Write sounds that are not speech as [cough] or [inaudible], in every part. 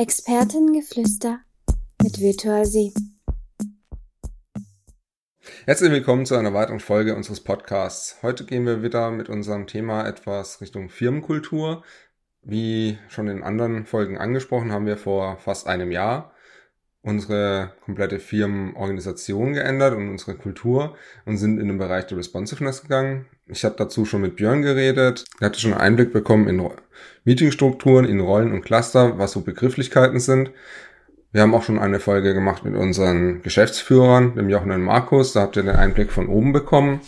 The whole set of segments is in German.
Expertengeflüster mit Virtual Sie. Herzlich willkommen zu einer weiteren Folge unseres Podcasts. Heute gehen wir wieder mit unserem Thema etwas Richtung Firmenkultur. Wie schon in anderen Folgen angesprochen, haben wir vor fast einem Jahr unsere komplette Firmenorganisation geändert und unsere Kultur und sind in den Bereich der Responsiveness gegangen. Ich habe dazu schon mit Björn geredet. Er hatte schon einen Einblick bekommen in Meetingstrukturen, in Rollen und Cluster, was so Begrifflichkeiten sind. Wir haben auch schon eine Folge gemacht mit unseren Geschäftsführern, dem Jochen und Markus. Da habt ihr den Einblick von oben bekommen.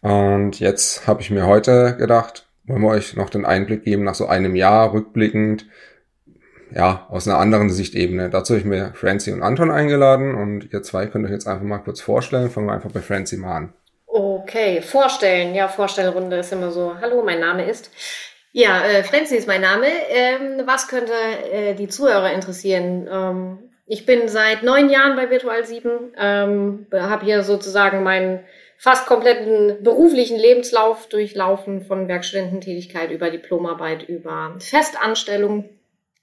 Und jetzt habe ich mir heute gedacht, wollen wir euch noch den Einblick geben nach so einem Jahr rückblickend, ja, aus einer anderen Sichtebene. Dazu habe ich mir Francie und Anton eingeladen und ihr zwei könnt euch jetzt einfach mal kurz vorstellen. Fangen wir einfach bei Francie mal an. Okay, vorstellen. Ja, Vorstellrunde ist immer so. Hallo, mein Name ist. Ja, äh, Franzi ist mein Name. Ähm, was könnte äh, die Zuhörer interessieren? Ähm, ich bin seit neun Jahren bei Virtual 7, ähm, habe hier sozusagen meinen fast kompletten beruflichen Lebenslauf durchlaufen, von Werkstudententätigkeit über Diplomarbeit, über Festanstellung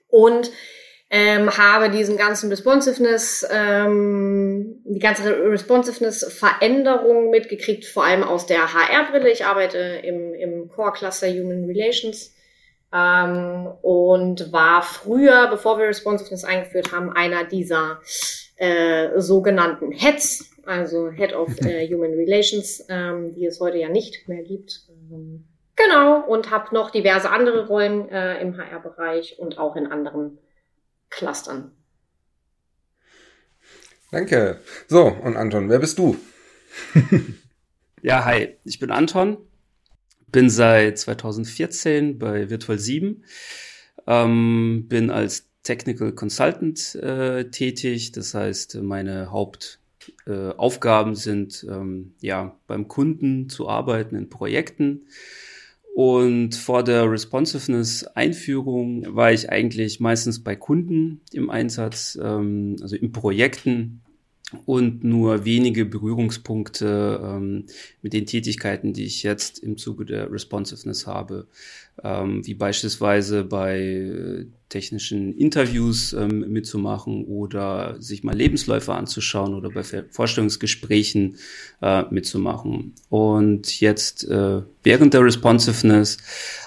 und ähm, habe diesen ganzen Responsiveness, ähm, die ganze Responsiveness-Veränderung mitgekriegt, vor allem aus der HR-Brille. Ich arbeite im, im Core Cluster Human Relations ähm, und war früher, bevor wir Responsiveness eingeführt haben, einer dieser äh, sogenannten Heads, also Head of [laughs] äh, Human Relations, ähm, die es heute ja nicht mehr gibt. Ähm, genau, und habe noch diverse andere Rollen äh, im HR-Bereich und auch in anderen clustern. Danke. So, und Anton, wer bist du? [laughs] ja, hi, ich bin Anton, bin seit 2014 bei Virtual 7, ähm, bin als Technical Consultant äh, tätig, das heißt, meine Hauptaufgaben äh, sind, ähm, ja, beim Kunden zu arbeiten in Projekten, und vor der Responsiveness-Einführung war ich eigentlich meistens bei Kunden im Einsatz, ähm, also in Projekten und nur wenige Berührungspunkte ähm, mit den Tätigkeiten, die ich jetzt im Zuge der Responsiveness habe, ähm, wie beispielsweise bei äh, technischen Interviews ähm, mitzumachen oder sich mal Lebensläufe anzuschauen oder bei Vorstellungsgesprächen äh, mitzumachen. Und jetzt äh, während der Responsiveness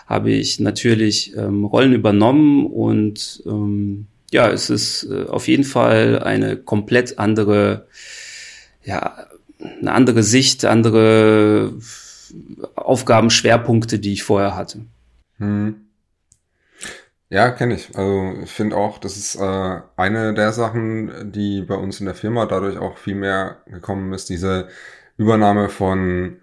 habe ich natürlich ähm, Rollen übernommen und ähm, ja, es ist äh, auf jeden Fall eine komplett andere, ja, eine andere Sicht, andere Aufgabenschwerpunkte, die ich vorher hatte. Hm. Ja, kenne ich. Also ich finde auch, das ist äh, eine der Sachen, die bei uns in der Firma dadurch auch viel mehr gekommen ist, diese Übernahme von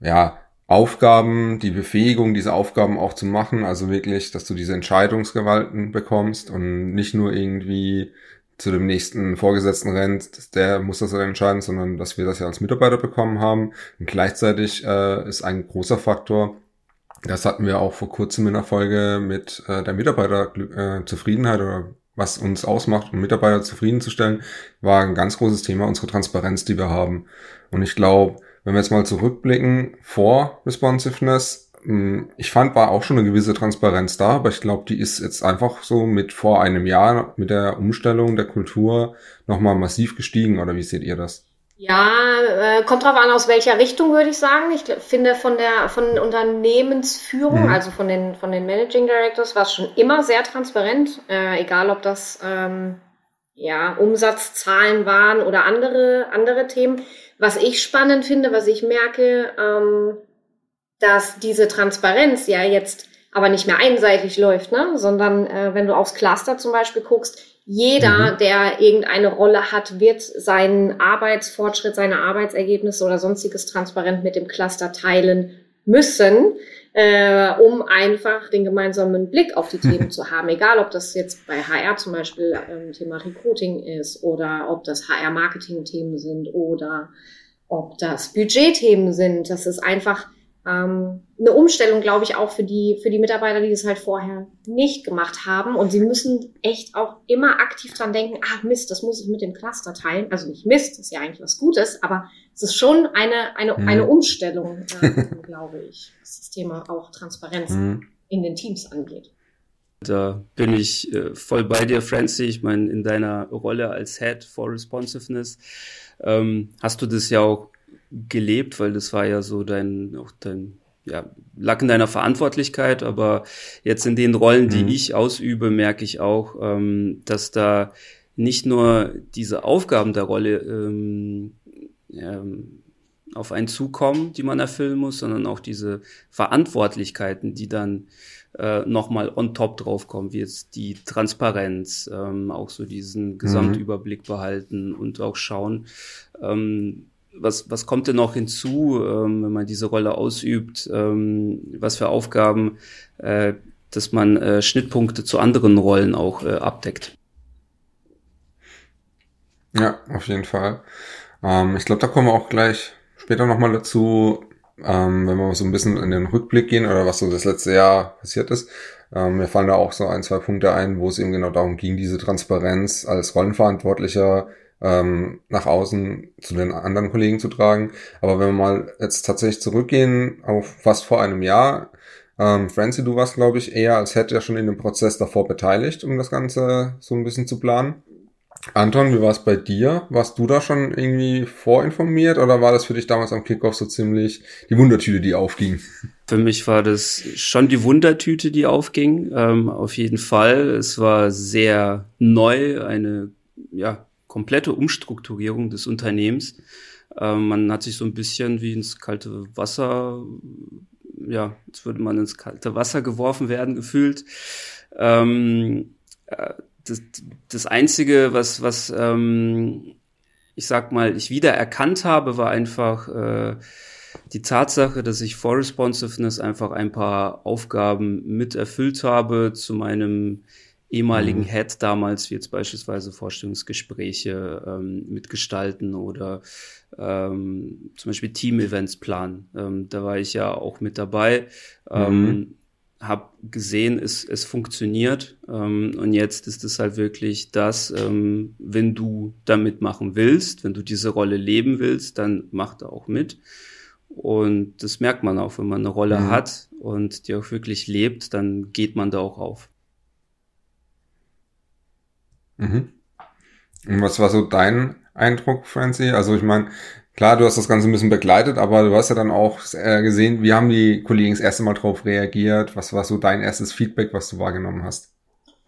ja, Aufgaben, die Befähigung, diese Aufgaben auch zu machen, also wirklich, dass du diese Entscheidungsgewalten bekommst und nicht nur irgendwie zu dem nächsten Vorgesetzten rennt, der muss das dann entscheiden, sondern dass wir das ja als Mitarbeiter bekommen haben. Und gleichzeitig äh, ist ein großer Faktor, das hatten wir auch vor kurzem in der Folge mit äh, der Mitarbeiterzufriedenheit äh, oder was uns ausmacht, um Mitarbeiter zufriedenzustellen, war ein ganz großes Thema, unsere Transparenz, die wir haben. Und ich glaube, wenn wir jetzt mal zurückblicken vor Responsiveness, hm, ich fand, war auch schon eine gewisse Transparenz da, aber ich glaube, die ist jetzt einfach so mit vor einem Jahr mit der Umstellung der Kultur nochmal massiv gestiegen, oder wie seht ihr das? Ja, äh, kommt drauf an, aus welcher Richtung würde ich sagen. Ich finde von der von Unternehmensführung, mhm. also von den von den Managing Directors, war es schon immer sehr transparent, äh, egal ob das ähm, ja Umsatzzahlen waren oder andere andere Themen. Was ich spannend finde, was ich merke, ähm, dass diese Transparenz ja jetzt aber nicht mehr einseitig läuft, ne? sondern äh, wenn du aufs Cluster zum Beispiel guckst, jeder, mhm. der irgendeine Rolle hat, wird seinen Arbeitsfortschritt, seine Arbeitsergebnisse oder sonstiges transparent mit dem Cluster teilen müssen, äh, um einfach den gemeinsamen Blick auf die Themen [laughs] zu haben. Egal, ob das jetzt bei HR zum Beispiel ähm, Thema Recruiting ist oder ob das HR-Marketing-Themen sind oder ob das Budget-Themen sind. Das ist einfach ähm, eine Umstellung, glaube ich, auch für die, für die Mitarbeiter, die das halt vorher nicht gemacht haben. Und sie müssen echt auch immer aktiv dran denken, ah Mist, das muss ich mit dem Cluster teilen. Also nicht Mist, das ist ja eigentlich was Gutes, aber es ist schon eine, eine, hm. eine Umstellung, äh, [laughs] glaube ich, was das Thema auch Transparenz hm. in den Teams angeht. Da bin ich äh, voll bei dir, Francie. Ich meine, in deiner Rolle als Head for Responsiveness ähm, hast du das ja auch gelebt, weil das war ja so dein, auch dein, ja, lag in deiner Verantwortlichkeit, aber jetzt in den Rollen, die mhm. ich ausübe, merke ich auch, ähm, dass da nicht nur diese Aufgaben der Rolle ähm, ähm, auf einen zukommen, die man erfüllen muss, sondern auch diese Verantwortlichkeiten, die dann äh, nochmal on top draufkommen, wie jetzt die Transparenz, ähm, auch so diesen mhm. Gesamtüberblick mhm. behalten und auch schauen, ähm, was, was kommt denn noch hinzu, ähm, wenn man diese Rolle ausübt, ähm, was für Aufgaben, äh, dass man äh, Schnittpunkte zu anderen Rollen auch äh, abdeckt. Ja, auf jeden Fall. Ähm, ich glaube, da kommen wir auch gleich später nochmal dazu, ähm, wenn wir so ein bisschen in den Rückblick gehen oder was so das letzte Jahr passiert ist. Ähm, mir fallen da auch so ein, zwei Punkte ein, wo es eben genau darum ging, diese Transparenz als Rollenverantwortlicher ähm, nach außen zu den anderen Kollegen zu tragen. Aber wenn wir mal jetzt tatsächlich zurückgehen auf fast vor einem Jahr, ähm, Francie, du warst, glaube ich, eher als hätte ja schon in dem Prozess davor beteiligt, um das Ganze so ein bisschen zu planen. Anton, wie war es bei dir? Warst du da schon irgendwie vorinformiert oder war das für dich damals am Kickoff so ziemlich die Wundertüte, die aufging? Für mich war das schon die Wundertüte, die aufging, ähm, auf jeden Fall. Es war sehr neu, eine ja, komplette Umstrukturierung des Unternehmens. Ähm, man hat sich so ein bisschen wie ins kalte Wasser, ja, jetzt würde man ins kalte Wasser geworfen werden, gefühlt. Ähm, äh, das, das Einzige, was, was ähm, ich sag mal, ich wieder erkannt habe, war einfach äh, die Tatsache, dass ich vor Responsiveness einfach ein paar Aufgaben mit erfüllt habe zu meinem ehemaligen mhm. Head damals, wie jetzt beispielsweise Vorstellungsgespräche ähm, mitgestalten oder ähm, zum Beispiel Team-Events planen. Ähm, da war ich ja auch mit dabei. Ähm, mhm habe gesehen, es, es funktioniert. Ähm, und jetzt ist es halt wirklich das, ähm, wenn du da mitmachen willst, wenn du diese Rolle leben willst, dann mach da auch mit. Und das merkt man auch, wenn man eine Rolle mhm. hat und die auch wirklich lebt, dann geht man da auch auf. Mhm. Und was war so dein Eindruck, Francie? Also ich meine, Klar, du hast das Ganze ein bisschen begleitet, aber du hast ja dann auch äh, gesehen, wie haben die Kollegen das erste Mal drauf reagiert? Was war so dein erstes Feedback, was du wahrgenommen hast?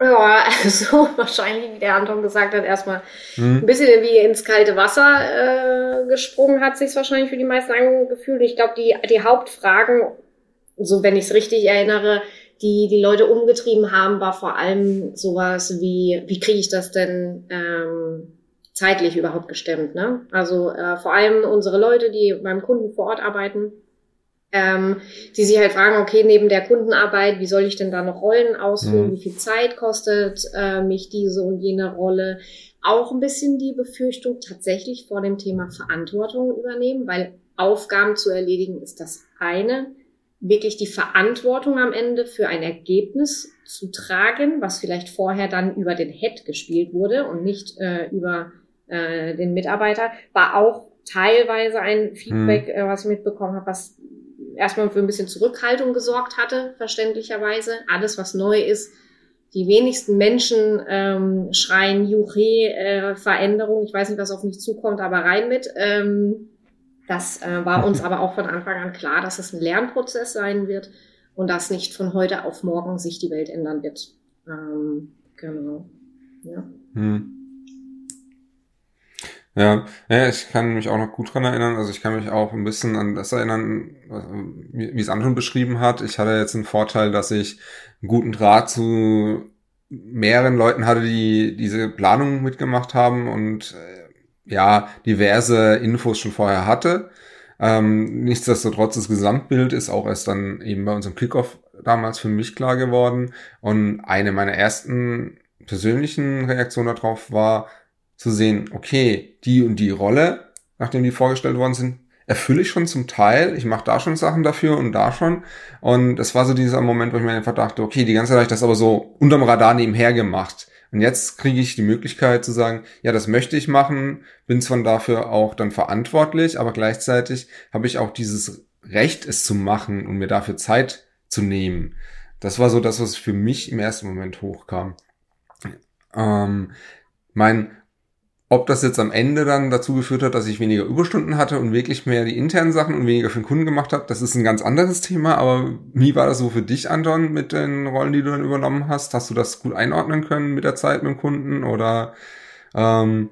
Ja, also [laughs] wahrscheinlich, wie der Anton gesagt hat, erstmal hm. ein bisschen wie ins kalte Wasser äh, gesprungen hat sich wahrscheinlich für die meisten angefühlt. Ich glaube, die, die Hauptfragen, so wenn ich es richtig erinnere, die die Leute umgetrieben haben, war vor allem sowas wie, wie kriege ich das denn ähm, zeitlich überhaupt gestemmt. Ne? Also äh, vor allem unsere Leute, die beim Kunden vor Ort arbeiten, ähm, die sich halt fragen, okay, neben der Kundenarbeit, wie soll ich denn da noch Rollen ausführen? Mhm. Wie viel Zeit kostet äh, mich diese und jene Rolle? Auch ein bisschen die Befürchtung tatsächlich vor dem Thema Verantwortung übernehmen, weil Aufgaben zu erledigen ist das eine. Wirklich die Verantwortung am Ende für ein Ergebnis zu tragen, was vielleicht vorher dann über den Head gespielt wurde und nicht äh, über äh, den Mitarbeiter, war auch teilweise ein Feedback, hm. äh, was ich mitbekommen habe, was erstmal für ein bisschen Zurückhaltung gesorgt hatte, verständlicherweise. Alles, was neu ist, die wenigsten Menschen ähm, schreien Juche, äh, Veränderung. Ich weiß nicht, was auf mich zukommt, aber rein mit. Ähm, das äh, war [laughs] uns aber auch von Anfang an klar, dass es ein Lernprozess sein wird und dass nicht von heute auf morgen sich die Welt ändern wird. Ähm, genau. Ja. Hm. Ja, ja, ich kann mich auch noch gut dran erinnern. Also ich kann mich auch ein bisschen an das erinnern, wie, es Anton beschrieben hat. Ich hatte jetzt einen Vorteil, dass ich einen guten Draht zu mehreren Leuten hatte, die diese Planung mitgemacht haben und äh, ja, diverse Infos schon vorher hatte. Ähm, nichtsdestotrotz, das Gesamtbild ist auch erst dann eben bei unserem Kickoff damals für mich klar geworden. Und eine meiner ersten persönlichen Reaktionen darauf war, zu sehen, okay, die und die Rolle, nachdem die vorgestellt worden sind, erfülle ich schon zum Teil. Ich mache da schon Sachen dafür und da schon. Und das war so dieser Moment, wo ich mir einfach dachte, okay, die ganze Zeit habe ich das aber so unterm Radar nebenher gemacht. Und jetzt kriege ich die Möglichkeit zu sagen, ja, das möchte ich machen, bin zwar dafür auch dann verantwortlich, aber gleichzeitig habe ich auch dieses Recht, es zu machen und mir dafür Zeit zu nehmen. Das war so das, was für mich im ersten Moment hochkam. Ähm, mein, ob das jetzt am Ende dann dazu geführt hat, dass ich weniger Überstunden hatte und wirklich mehr die internen Sachen und weniger für den Kunden gemacht habe, das ist ein ganz anderes Thema. Aber wie war das so für dich, Anton, mit den Rollen, die du dann übernommen hast? Hast du das gut einordnen können mit der Zeit mit dem Kunden oder ähm,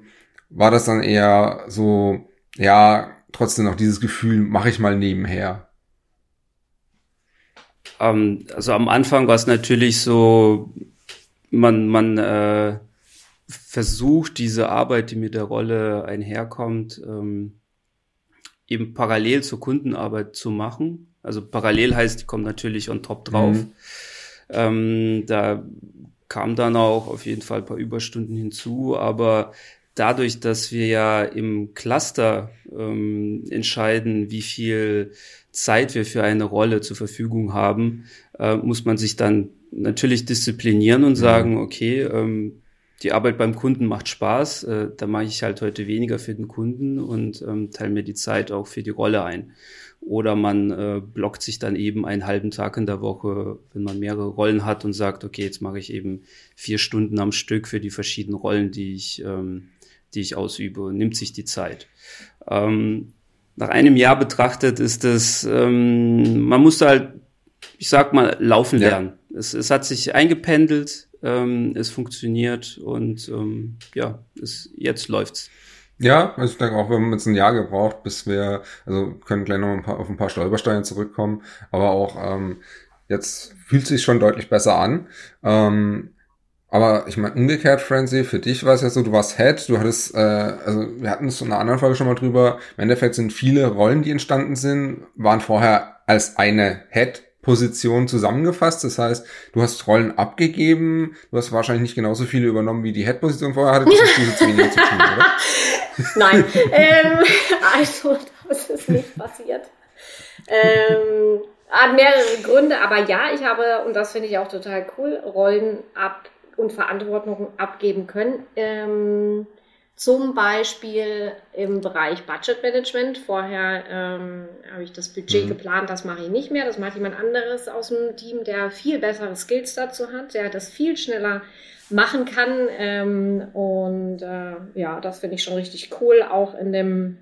war das dann eher so, ja, trotzdem noch dieses Gefühl, mache ich mal nebenher? Ähm, also am Anfang war es natürlich so, man, man äh, versucht, diese Arbeit, die mit der Rolle einherkommt, ähm, eben parallel zur Kundenarbeit zu machen. Also parallel heißt, die kommt natürlich on top drauf. Mhm. Ähm, da kam dann auch auf jeden Fall ein paar Überstunden hinzu, aber dadurch, dass wir ja im Cluster ähm, entscheiden, wie viel Zeit wir für eine Rolle zur Verfügung haben, äh, muss man sich dann natürlich disziplinieren und mhm. sagen, okay, ähm, die Arbeit beim Kunden macht Spaß, äh, da mache ich halt heute weniger für den Kunden und ähm, teile mir die Zeit auch für die Rolle ein. Oder man äh, blockt sich dann eben einen halben Tag in der Woche, wenn man mehrere Rollen hat und sagt, okay, jetzt mache ich eben vier Stunden am Stück für die verschiedenen Rollen, die ich, ähm, die ich ausübe und nimmt sich die Zeit. Ähm, nach einem Jahr betrachtet ist es, ähm, man musste halt, ich sag mal, laufen lernen. Ja. Es, es hat sich eingependelt, ähm, es funktioniert und ähm, ja, es, jetzt läuft's. Ja, also ich denke auch, wir haben jetzt ein Jahr gebraucht, bis wir, also können gleich noch ein paar, auf ein paar Stolpersteine zurückkommen, aber auch ähm, jetzt fühlt sich schon deutlich besser an. Ähm, aber ich meine, umgekehrt, Frenzy, für dich war es ja so, du warst Head, du hattest, äh, also wir hatten es in einer anderen Folge schon mal drüber, im Endeffekt sind viele Rollen, die entstanden sind, waren vorher als eine Head Position zusammengefasst. Das heißt, du hast Rollen abgegeben, du hast wahrscheinlich nicht genauso viele übernommen, wie die Head-Position vorher hatte. Das hast du [laughs] weniger zu tun, oder? Nein, [laughs] ähm, also das ist nicht passiert. Ähm, hat mehrere Gründe, aber ja, ich habe, und das finde ich auch total cool, Rollen ab und Verantwortung abgeben können. Ähm, zum Beispiel im Bereich Budget Management. Vorher ähm, habe ich das Budget mhm. geplant, das mache ich nicht mehr. Das macht jemand anderes aus dem Team, der viel bessere Skills dazu hat, der das viel schneller machen kann. Ähm, und äh, ja, das finde ich schon richtig cool, auch in dem,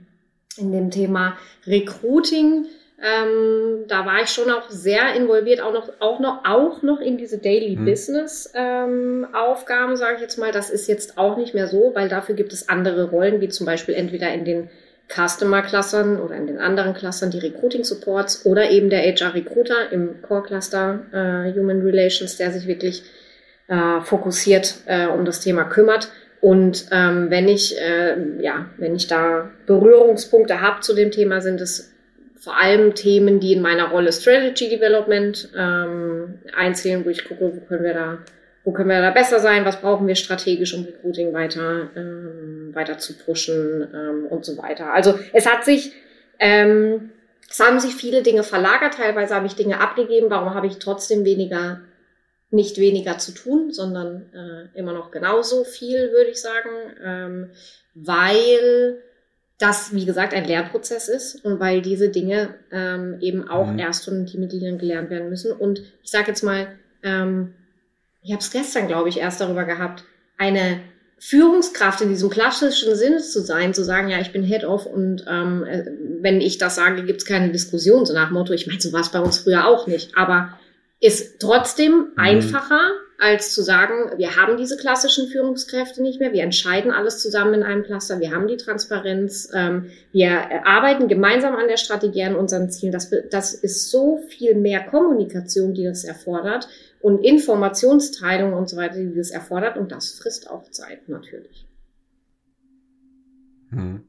in dem Thema Recruiting ähm, da war ich schon auch sehr involviert, auch noch, auch noch, auch noch in diese Daily hm. Business ähm, Aufgaben, sage ich jetzt mal. Das ist jetzt auch nicht mehr so, weil dafür gibt es andere Rollen, wie zum Beispiel entweder in den Customer-Clustern oder in den anderen Clustern die Recruiting-Supports oder eben der HR-Recruiter im Core-Cluster äh, Human Relations, der sich wirklich äh, fokussiert äh, um das Thema kümmert. Und ähm, wenn ich äh, ja, wenn ich da Berührungspunkte habe zu dem Thema, sind es vor allem Themen, die in meiner Rolle Strategy Development ähm, einzählen, wo ich gucke, wo können wir da, wo können wir da besser sein, was brauchen wir strategisch, um Recruiting weiter, ähm, weiter zu pushen ähm, und so weiter. Also es hat sich, ähm, es haben sich viele Dinge verlagert, teilweise habe ich Dinge abgegeben, warum habe ich trotzdem weniger, nicht weniger zu tun, sondern äh, immer noch genauso viel, würde ich sagen, ähm, weil das, wie gesagt, ein Lehrprozess ist und weil diese Dinge ähm, eben auch mhm. erst von Teammitgliedern gelernt werden müssen. Und ich sage jetzt mal, ähm, ich habe es gestern, glaube ich, erst darüber gehabt, eine Führungskraft in diesem klassischen Sinne zu sein, zu sagen, ja, ich bin Head-Off und ähm, äh, wenn ich das sage, gibt es keine Diskussion, so nach Motto, ich meine, so war es bei uns früher auch nicht, aber ist trotzdem mhm. einfacher, als zu sagen, wir haben diese klassischen Führungskräfte nicht mehr, wir entscheiden alles zusammen in einem Cluster, wir haben die Transparenz, ähm, wir arbeiten gemeinsam an der Strategie, an unseren Zielen. Das, das ist so viel mehr Kommunikation, die das erfordert und Informationsteilung und so weiter, die das erfordert und das frisst auch Zeit natürlich. Hm.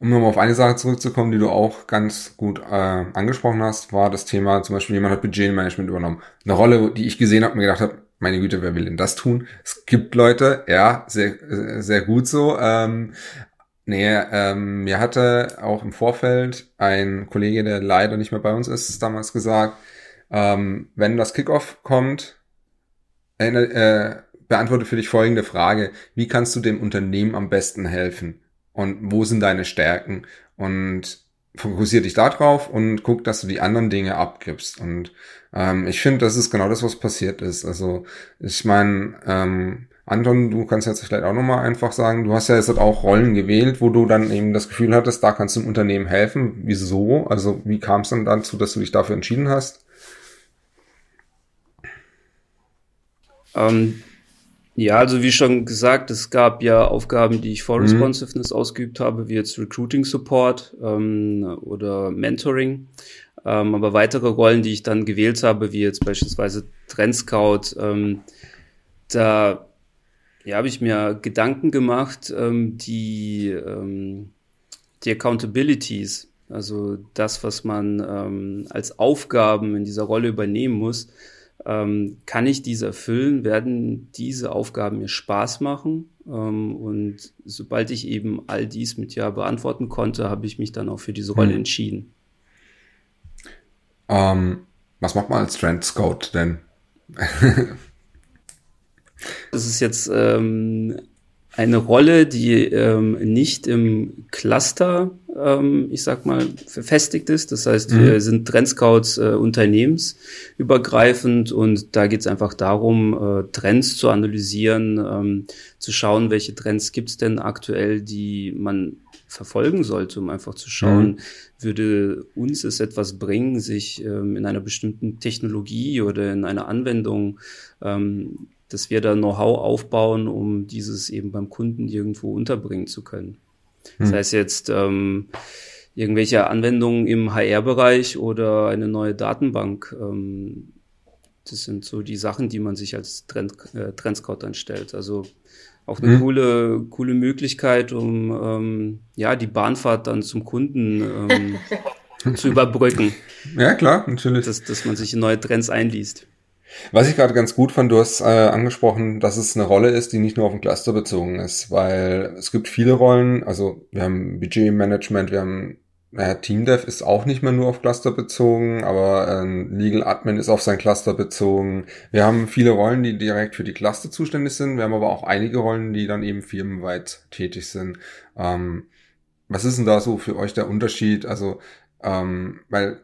Um nochmal auf eine Sache zurückzukommen, die du auch ganz gut äh, angesprochen hast, war das Thema, zum Beispiel jemand hat Budgetmanagement übernommen. Eine Rolle, die ich gesehen habe und mir gedacht habe, meine Güte, wer will denn das tun? Es gibt Leute, ja, sehr, sehr gut so. Ähm, nee, ähm, mir hatte auch im Vorfeld ein Kollege, der leider nicht mehr bei uns ist, damals gesagt, ähm, wenn das Kickoff kommt, äh, äh, beantworte für dich folgende Frage. Wie kannst du dem Unternehmen am besten helfen? Und wo sind deine Stärken? Und fokussier dich da drauf und guck, dass du die anderen Dinge abgibst. Und ähm, ich finde, das ist genau das, was passiert ist. Also ich meine, ähm, Anton, du kannst jetzt vielleicht auch nochmal einfach sagen, du hast ja jetzt auch Rollen gewählt, wo du dann eben das Gefühl hattest, da kannst du dem Unternehmen helfen. Wieso? Also wie kam es dann dazu, dass du dich dafür entschieden hast? Ähm, ja, also wie schon gesagt, es gab ja Aufgaben, die ich vor mhm. Responsiveness mhm. ausgeübt habe, wie jetzt Recruiting Support ähm, oder Mentoring. Ähm, aber weitere Rollen, die ich dann gewählt habe, wie jetzt beispielsweise Trend Scout, ähm, da ja, habe ich mir Gedanken gemacht, ähm, die, ähm, die Accountabilities, also das, was man ähm, als Aufgaben in dieser Rolle übernehmen muss, ähm, kann ich diese erfüllen? Werden diese Aufgaben mir Spaß machen? Ähm, und sobald ich eben all dies mit Ja beantworten konnte, habe ich mich dann auch für diese Rolle hm. entschieden. Ähm, was macht man als Trend Scout denn? [laughs] das ist jetzt ähm, eine Rolle, die ähm, nicht im Cluster, ähm, ich sag mal, verfestigt ist. Das heißt, mhm. wir sind Trendscouts äh, unternehmensübergreifend und da geht es einfach darum, äh, Trends zu analysieren, ähm, zu schauen, welche Trends gibt es denn aktuell, die man verfolgen sollte, um einfach zu schauen, mhm. würde uns es etwas bringen, sich ähm, in einer bestimmten Technologie oder in einer Anwendung ähm, dass wir da Know-how aufbauen, um dieses eben beim Kunden irgendwo unterbringen zu können. Hm. Das heißt jetzt ähm, irgendwelche Anwendungen im HR-Bereich oder eine neue Datenbank. Ähm, das sind so die Sachen, die man sich als Trend, äh, Trendscout dann stellt. Also auch eine hm. coole, coole Möglichkeit, um ähm, ja die Bahnfahrt dann zum Kunden ähm, [laughs] zu überbrücken. Ja, klar, natürlich. Dass, dass man sich in neue Trends einliest. Was ich gerade ganz gut fand, du hast äh, angesprochen, dass es eine Rolle ist, die nicht nur auf den Cluster bezogen ist, weil es gibt viele Rollen, also wir haben Budgetmanagement, wir haben naja, Teamdev ist auch nicht mehr nur auf Cluster bezogen, aber ähm, Legal Admin ist auf sein Cluster bezogen. Wir haben viele Rollen, die direkt für die Cluster zuständig sind. Wir haben aber auch einige Rollen, die dann eben firmenweit tätig sind. Ähm, was ist denn da so für euch der Unterschied? Also, ähm, weil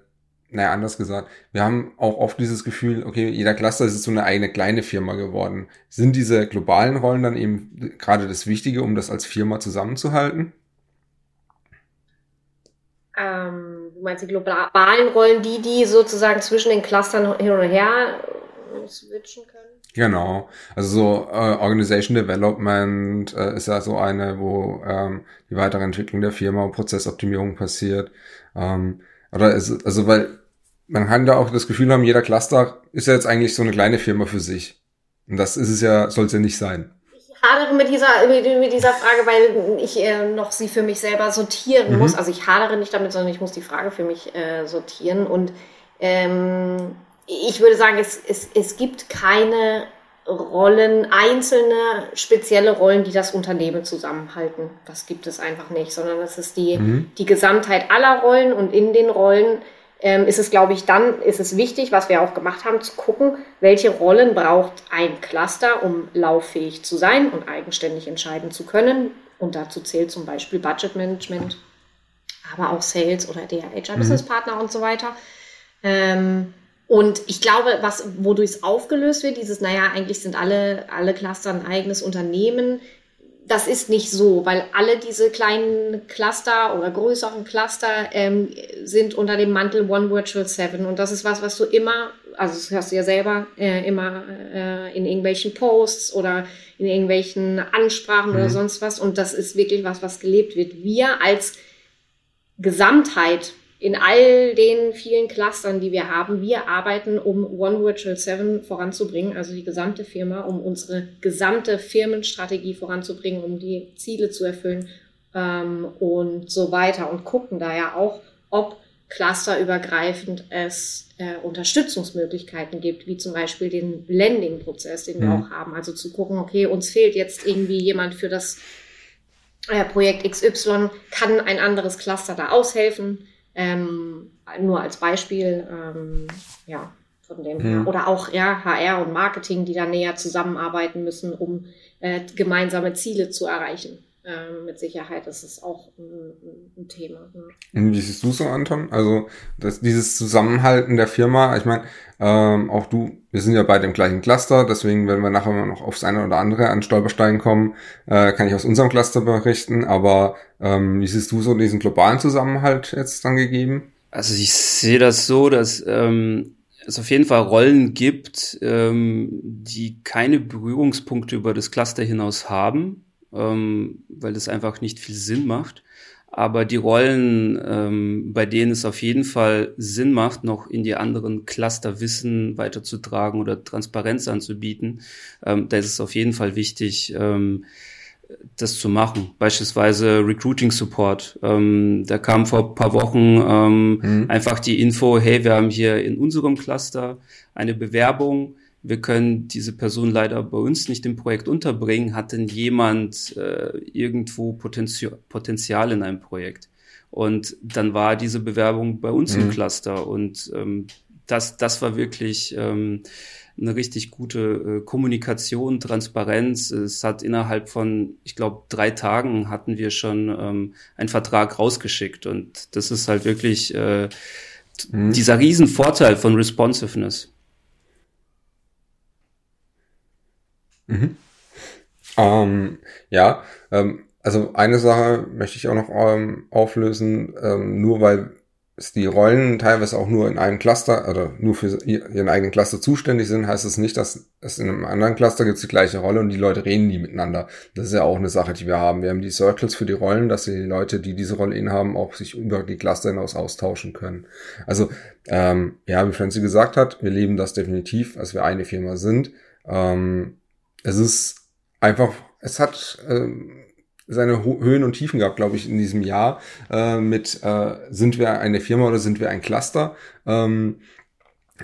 naja, anders gesagt, wir haben auch oft dieses Gefühl, okay, jeder Cluster ist so eine eigene kleine Firma geworden. Sind diese globalen Rollen dann eben gerade das Wichtige, um das als Firma zusammenzuhalten? Ähm, du meinst die globalen Rollen, die, die sozusagen zwischen den Clustern hin und her switchen können? Genau. Also so äh, Organization Development äh, ist ja so eine, wo ähm, die weitere Entwicklung der Firma und Prozessoptimierung passiert. Ähm, oder ist, also weil man kann da auch das Gefühl haben, jeder Cluster ist ja jetzt eigentlich so eine kleine Firma für sich. Und das ist es ja, soll es ja nicht sein. Ich hadere mit dieser, mit, dieser Frage, weil ich äh, noch sie für mich selber sortieren mhm. muss. Also ich hadere nicht damit, sondern ich muss die Frage für mich äh, sortieren. Und ähm, ich würde sagen, es, es, es gibt keine Rollen, einzelne spezielle Rollen, die das Unternehmen zusammenhalten. Das gibt es einfach nicht, sondern es ist die, mhm. die Gesamtheit aller Rollen und in den Rollen ähm, ist es, glaube ich, dann ist es wichtig, was wir auch gemacht haben, zu gucken, welche Rollen braucht ein Cluster, um lauffähig zu sein und eigenständig entscheiden zu können. Und dazu zählt zum Beispiel Budget Management, aber auch Sales oder der HR Business Partner mhm. und so weiter. Ähm, und ich glaube, was, wodurch es aufgelöst wird, dieses, naja, eigentlich sind alle, alle Cluster ein eigenes Unternehmen, das ist nicht so, weil alle diese kleinen Cluster oder größeren Cluster ähm, sind unter dem Mantel One Virtual Seven. Und das ist was, was du immer, also das hörst du ja selber, äh, immer äh, in irgendwelchen Posts oder in irgendwelchen Ansprachen mhm. oder sonst was. Und das ist wirklich was, was gelebt wird. Wir als Gesamtheit in all den vielen Clustern, die wir haben, wir arbeiten, um One Virtual Seven voranzubringen, also die gesamte Firma, um unsere gesamte Firmenstrategie voranzubringen, um die Ziele zu erfüllen ähm, und so weiter und gucken da ja auch, ob clusterübergreifend es äh, Unterstützungsmöglichkeiten gibt, wie zum Beispiel den Blending-Prozess, den wir mhm. auch haben. Also zu gucken, okay, uns fehlt jetzt irgendwie jemand für das äh, Projekt XY, kann ein anderes Cluster da aushelfen? Ähm, nur als Beispiel, ähm, ja, von dem her. Mhm. Oder auch ja, HR und Marketing, die da näher zusammenarbeiten müssen, um äh, gemeinsame Ziele zu erreichen. Äh, mit Sicherheit ist es auch ein, ein Thema. Und wie siehst du so, Anton? Also das, dieses Zusammenhalten der Firma, ich meine, ähm, auch du, wir sind ja beide im gleichen Cluster, deswegen, wenn wir nachher noch aufs eine oder andere an Stolperstein kommen, äh, kann ich aus unserem Cluster berichten, aber ähm, wie siehst du so diesen globalen Zusammenhalt jetzt dann gegeben? Also ich sehe das so, dass ähm, es auf jeden Fall Rollen gibt, ähm, die keine Berührungspunkte über das Cluster hinaus haben ähm, weil das einfach nicht viel Sinn macht. Aber die Rollen, ähm, bei denen es auf jeden Fall Sinn macht, noch in die anderen Cluster Wissen weiterzutragen oder Transparenz anzubieten, ähm, da ist es auf jeden Fall wichtig, ähm, das zu machen. Beispielsweise Recruiting Support. Ähm, da kam vor ein paar Wochen ähm, mhm. einfach die Info, hey, wir haben hier in unserem Cluster eine Bewerbung, wir können diese Person leider bei uns nicht im Projekt unterbringen, hat denn jemand äh, irgendwo Potenzi Potenzial in einem Projekt? Und dann war diese Bewerbung bei uns mhm. im Cluster und ähm, das, das war wirklich ähm, eine richtig gute äh, Kommunikation, Transparenz. Es hat innerhalb von, ich glaube, drei Tagen hatten wir schon ähm, einen Vertrag rausgeschickt und das ist halt wirklich äh, mhm. dieser Riesenvorteil von Responsiveness. Mhm. Ähm, ja, ähm, also eine Sache möchte ich auch noch ähm, auflösen, ähm, nur weil es die Rollen teilweise auch nur in einem Cluster oder nur für ihren eigenen Cluster zuständig sind, heißt es das nicht, dass es in einem anderen Cluster gibt die gleiche Rolle und die Leute reden nie miteinander. Das ist ja auch eine Sache, die wir haben. Wir haben die Circles für die Rollen, dass die Leute, die diese Rolle innehaben, auch sich über die Cluster hinaus austauschen können. Also ähm, ja, wie Francie gesagt hat, wir leben das definitiv, als wir eine Firma sind. Ähm, es ist einfach, es hat äh, seine Höhen und Tiefen gehabt, glaube ich, in diesem Jahr äh, mit äh, sind wir eine Firma oder sind wir ein Cluster. Ähm,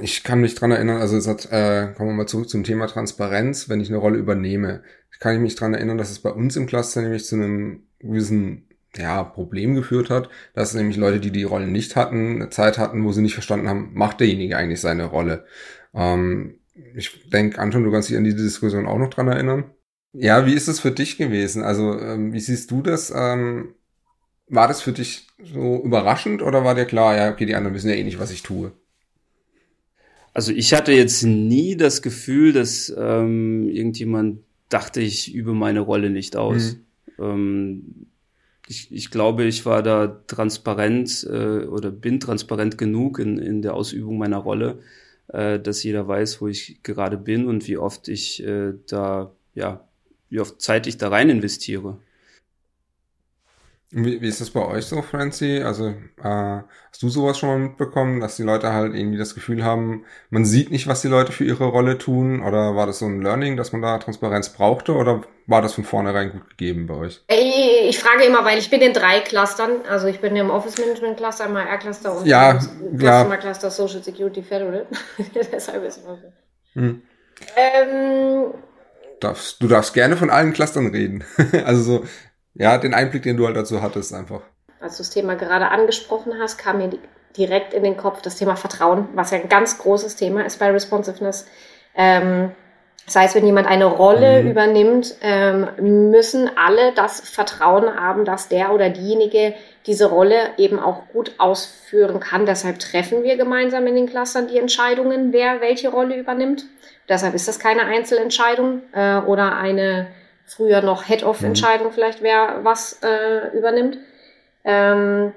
ich kann mich dran erinnern, also es hat, äh, kommen wir mal zurück zum Thema Transparenz, wenn ich eine Rolle übernehme, kann ich mich dran erinnern, dass es bei uns im Cluster nämlich zu einem gewissen ja, Problem geführt hat, dass nämlich Leute, die die Rollen nicht hatten, eine Zeit hatten, wo sie nicht verstanden haben, macht derjenige eigentlich seine Rolle. Ähm, ich denke, Anton, du kannst dich an diese Diskussion auch noch dran erinnern. Ja, wie ist es für dich gewesen? Also, ähm, wie siehst du das? Ähm, war das für dich so überraschend oder war dir klar, ja, okay, die anderen wissen ja eh nicht, was ich tue? Also ich hatte jetzt nie das Gefühl, dass ähm, irgendjemand dachte, ich übe meine Rolle nicht aus. Mhm. Ähm, ich, ich glaube, ich war da transparent äh, oder bin transparent genug in, in der Ausübung meiner Rolle, äh, dass jeder weiß, wo ich gerade bin und wie oft ich äh, da, ja, wie oft Zeit ich da rein investiere. Wie, wie ist das bei euch so, Francie? Also äh, hast du sowas schon mal mitbekommen, dass die Leute halt irgendwie das Gefühl haben, man sieht nicht, was die Leute für ihre Rolle tun? Oder war das so ein Learning, dass man da Transparenz brauchte? Oder war das von vornherein gut gegeben bei euch? Ich frage immer, weil ich bin in drei Clustern. Also ich bin im Office Management Cluster, im HR Cluster und ja, im Customer Cluster Social Security Federal. [laughs] Deshalb ist es so. Hm. Ähm, darfst, du darfst gerne von allen Clustern reden. [laughs] also so, ja, den Einblick, den du halt dazu hattest, einfach. Als du das Thema gerade angesprochen hast, kam mir direkt in den Kopf das Thema Vertrauen, was ja ein ganz großes Thema ist bei Responsiveness. Ähm, das heißt, wenn jemand eine Rolle mhm. übernimmt, ähm, müssen alle das Vertrauen haben, dass der oder diejenige diese Rolle eben auch gut ausführen kann. Deshalb treffen wir gemeinsam in den Clustern die Entscheidungen, wer welche Rolle übernimmt. Deshalb ist das keine Einzelentscheidung äh, oder eine früher noch Head-of-Entscheidung mhm. vielleicht, wer was äh, übernimmt. Ähm,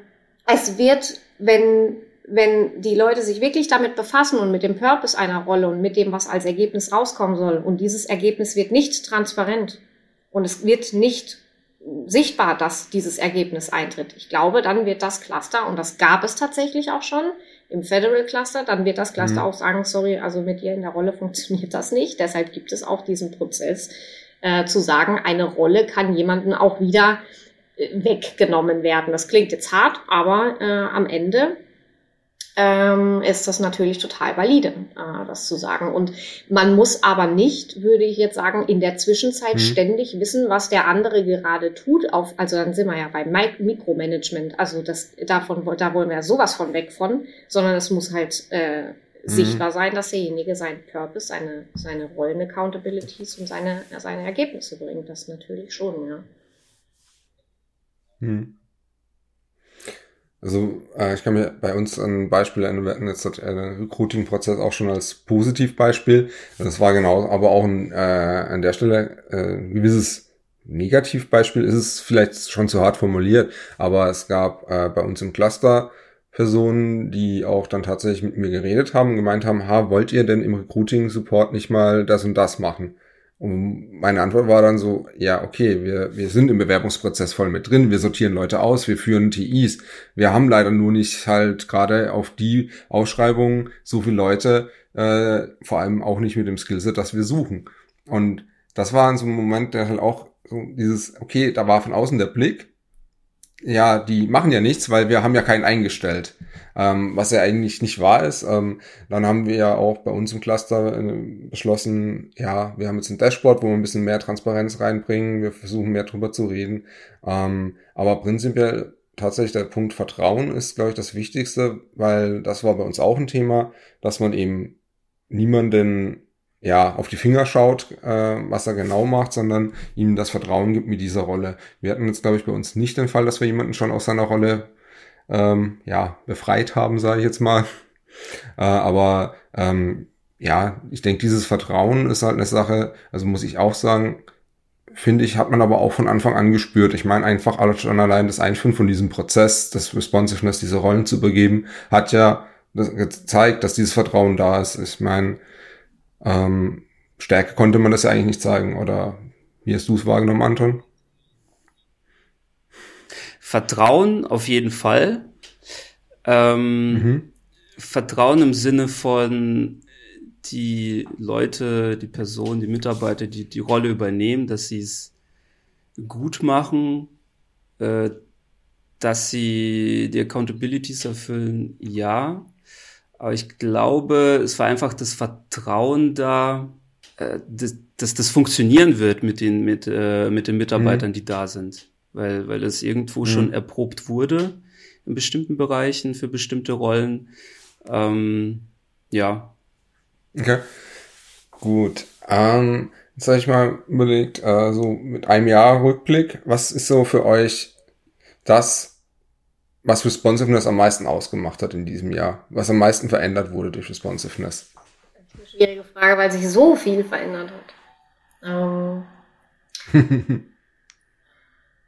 es wird, wenn, wenn die Leute sich wirklich damit befassen und mit dem Purpose einer Rolle und mit dem, was als Ergebnis rauskommen soll, und dieses Ergebnis wird nicht transparent und es wird nicht sichtbar, dass dieses Ergebnis eintritt. Ich glaube, dann wird das Cluster, und das gab es tatsächlich auch schon im Federal Cluster, dann wird das Cluster mhm. auch sagen, sorry, also mit dir in der Rolle [laughs] funktioniert das nicht. Deshalb gibt es auch diesen Prozess, äh, zu sagen, eine Rolle kann jemanden auch wieder äh, weggenommen werden. Das klingt jetzt hart, aber äh, am Ende ähm, ist das natürlich total valide, äh, das zu sagen. Und man muss aber nicht, würde ich jetzt sagen, in der Zwischenzeit mhm. ständig wissen, was der andere gerade tut. Auf, also dann sind wir ja beim Mikromanagement. Also das davon, da wollen wir ja sowas von weg von, sondern es muss halt äh. Sichtbar sein, dass derjenige seinen Purpose, seine, seine Rollen-Accountabilities und seine, seine Ergebnisse bringt. Das natürlich schon, ja. Hm. Also äh, ich kann mir bei uns ein Beispiel erinnern, wir hatten jetzt den Recruiting-Prozess auch schon als Positivbeispiel. Das war genau, aber auch ein, äh, an der Stelle äh, ein gewisses Negativbeispiel ist es vielleicht schon zu hart formuliert, aber es gab äh, bei uns im Cluster Personen, die auch dann tatsächlich mit mir geredet haben und gemeint haben, ha, wollt ihr denn im Recruiting-Support nicht mal das und das machen? Und meine Antwort war dann so, ja, okay, wir, wir sind im Bewerbungsprozess voll mit drin, wir sortieren Leute aus, wir führen TIs. Wir haben leider nur nicht halt gerade auf die Ausschreibungen so viele Leute, äh, vor allem auch nicht mit dem Skillset, das wir suchen. Und das war in so einem Moment, der halt auch so dieses, okay, da war von außen der Blick, ja, die machen ja nichts, weil wir haben ja keinen eingestellt. Ähm, was ja eigentlich nicht wahr ist. Ähm, dann haben wir ja auch bei uns im Cluster äh, beschlossen, ja, wir haben jetzt ein Dashboard, wo wir ein bisschen mehr Transparenz reinbringen, wir versuchen mehr drüber zu reden. Ähm, aber prinzipiell tatsächlich der Punkt Vertrauen ist, glaube ich, das Wichtigste, weil das war bei uns auch ein Thema, dass man eben niemanden ja, auf die Finger schaut, äh, was er genau macht, sondern ihm das Vertrauen gibt mit dieser Rolle. Wir hatten jetzt, glaube ich, bei uns nicht den Fall, dass wir jemanden schon aus seiner Rolle ähm, ja, befreit haben, sage ich jetzt mal. [laughs] Äh, aber ähm, ja, ich denke, dieses Vertrauen ist halt eine Sache, also muss ich auch sagen, finde ich, hat man aber auch von Anfang an gespürt. Ich meine, einfach schon allein das Einführen von diesem Prozess, das Responsiveness, diese Rollen zu übergeben, hat ja gezeigt, dass dieses Vertrauen da ist. Ich meine, ähm, Stärke konnte man das ja eigentlich nicht zeigen. Oder wie hast du es wahrgenommen, Anton? Vertrauen auf jeden Fall. Ähm, mhm. Vertrauen im Sinne von die Leute, die Personen, die Mitarbeiter, die die Rolle übernehmen, dass sie es gut machen, äh, dass sie die Accountabilities erfüllen, ja. Aber ich glaube, es war einfach das Vertrauen da, äh, dass, dass das funktionieren wird mit den, mit, äh, mit den Mitarbeitern, mhm. die da sind. Weil, weil es irgendwo mhm. schon erprobt wurde in bestimmten Bereichen für bestimmte Rollen. Ähm, ja. Okay. Gut. Ähm, jetzt habe ich mal überlegt, äh, so mit einem Jahr Rückblick, was ist so für euch das, was Responsiveness am meisten ausgemacht hat in diesem Jahr? Was am meisten verändert wurde durch Responsiveness? Das ist eine schwierige Frage, weil sich so viel verändert hat. Ähm, [laughs]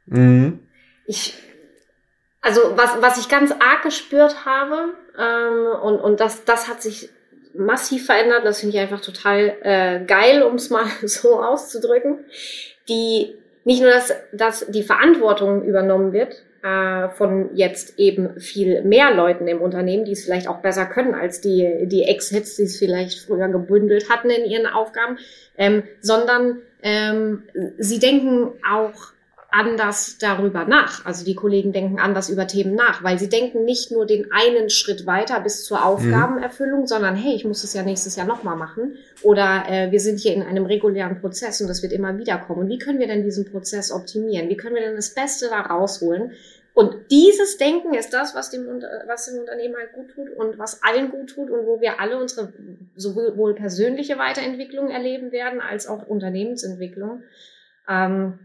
mhm. Ich, also was, was ich ganz arg gespürt habe, ähm, und, und das, das hat sich massiv verändert, das finde ich einfach total äh, geil, um es mal [laughs] so auszudrücken, die nicht nur, dass, dass die Verantwortung übernommen wird, äh, von jetzt eben viel mehr Leuten im Unternehmen, die es vielleicht auch besser können als die, die Ex-Hits, die es vielleicht früher gebündelt hatten in ihren Aufgaben, ähm, sondern ähm, sie denken auch anders darüber nach. Also die Kollegen denken anders über Themen nach, weil sie denken nicht nur den einen Schritt weiter bis zur mhm. Aufgabenerfüllung, mhm. sondern hey, ich muss es ja nächstes Jahr nochmal machen. Oder äh, wir sind hier in einem regulären Prozess und das wird immer wieder kommen. Und wie können wir denn diesen Prozess optimieren? Wie können wir denn das Beste da rausholen? Und dieses Denken ist das, was dem, was dem Unternehmen halt gut tut und was allen gut tut und wo wir alle unsere sowohl persönliche Weiterentwicklung erleben werden als auch Unternehmensentwicklung. Ähm,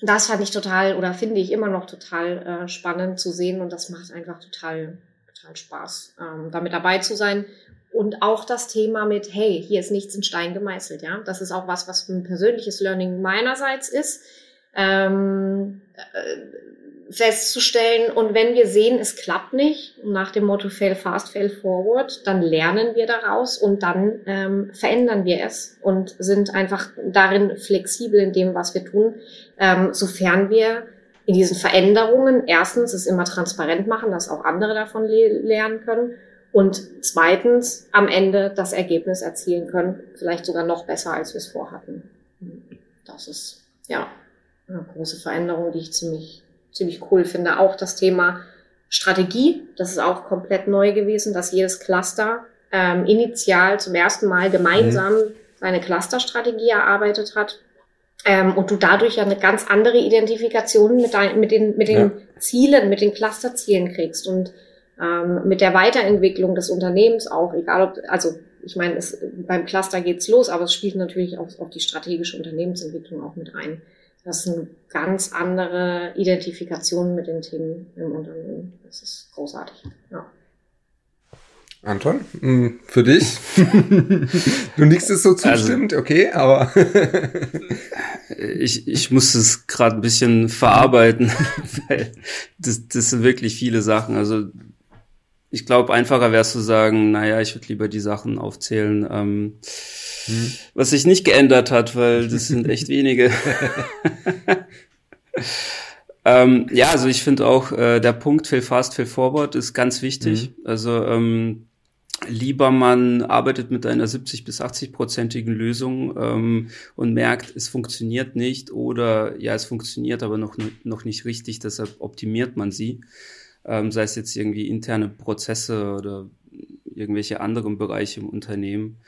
das fand ich total oder finde ich immer noch total äh, spannend zu sehen und das macht einfach total, total Spaß, ähm, damit dabei zu sein. Und auch das Thema mit, hey, hier ist nichts in Stein gemeißelt, ja. Das ist auch was, was ein persönliches Learning meinerseits ist. Ähm, äh, festzustellen. Und wenn wir sehen, es klappt nicht, nach dem Motto Fail fast, fail forward, dann lernen wir daraus und dann ähm, verändern wir es und sind einfach darin flexibel in dem, was wir tun, ähm, sofern wir in diesen Veränderungen erstens es immer transparent machen, dass auch andere davon le lernen können und zweitens am Ende das Ergebnis erzielen können, vielleicht sogar noch besser, als wir es vorhatten. Das ist ja eine große Veränderung, die ich ziemlich ziemlich cool finde. Auch das Thema Strategie, das ist auch komplett neu gewesen, dass jedes Cluster ähm, initial zum ersten Mal gemeinsam mhm. seine Clusterstrategie erarbeitet hat. Ähm, und du dadurch ja eine ganz andere Identifikation mit, dein, mit den, mit den ja. Zielen, mit den Clusterzielen kriegst und ähm, mit der Weiterentwicklung des Unternehmens auch, egal ob, also ich meine, es, beim Cluster geht's los, aber es spielt natürlich auch auf die strategische Unternehmensentwicklung auch mit ein. Das ist eine ganz andere Identifikation mit den Themen im Unternehmen. Das ist großartig. Ja. Anton, hm, für dich? du nickst es so zustimmt, also, okay, aber ich, ich muss es gerade ein bisschen verarbeiten, [laughs] weil das, das sind wirklich viele Sachen. Also ich glaube, einfacher wäre es zu sagen, naja, ich würde lieber die Sachen aufzählen, ähm, hm. was sich nicht geändert hat, weil das sind [laughs] echt wenige. ähm, ja, also ich finde auch, äh, der Punkt Fail Fast, Fail Forward ist ganz wichtig. Mhm. Also ähm, lieber man arbeitet mit einer 70 bis 80 prozentigen Lösung ähm, und merkt, es funktioniert nicht oder ja, es funktioniert, aber noch, noch nicht richtig, deshalb optimiert man sie ähm, sei es jetzt irgendwie interne Prozesse oder irgendwelche anderen Bereiche im Unternehmen.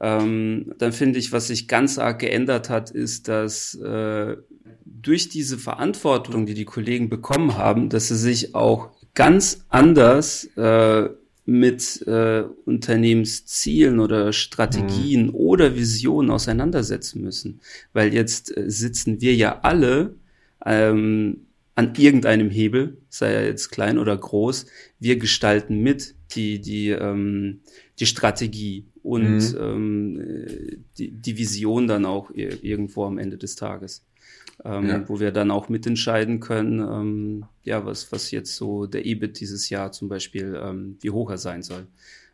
Ähm, dann finde ich, was sich ganz arg geändert hat, ist, dass äh, durch diese Verantwortung, die die Kollegen bekommen haben, dass sie sich auch ganz anders äh, mit äh, Unternehmenszielen oder Strategien mhm. oder Visionen auseinandersetzen müssen. Weil jetzt äh, sitzen wir ja alle ähm, an irgendeinem Hebel, sei er jetzt klein oder groß, wir gestalten mit die, die, ähm, die Strategie und mhm. ähm, die, die Vision dann auch irgendwo am Ende des Tages. Ähm, ja. wo wir dann auch mitentscheiden können, ähm, ja, was, was jetzt so der EBIT dieses Jahr zum Beispiel, ähm, wie hoch er sein soll.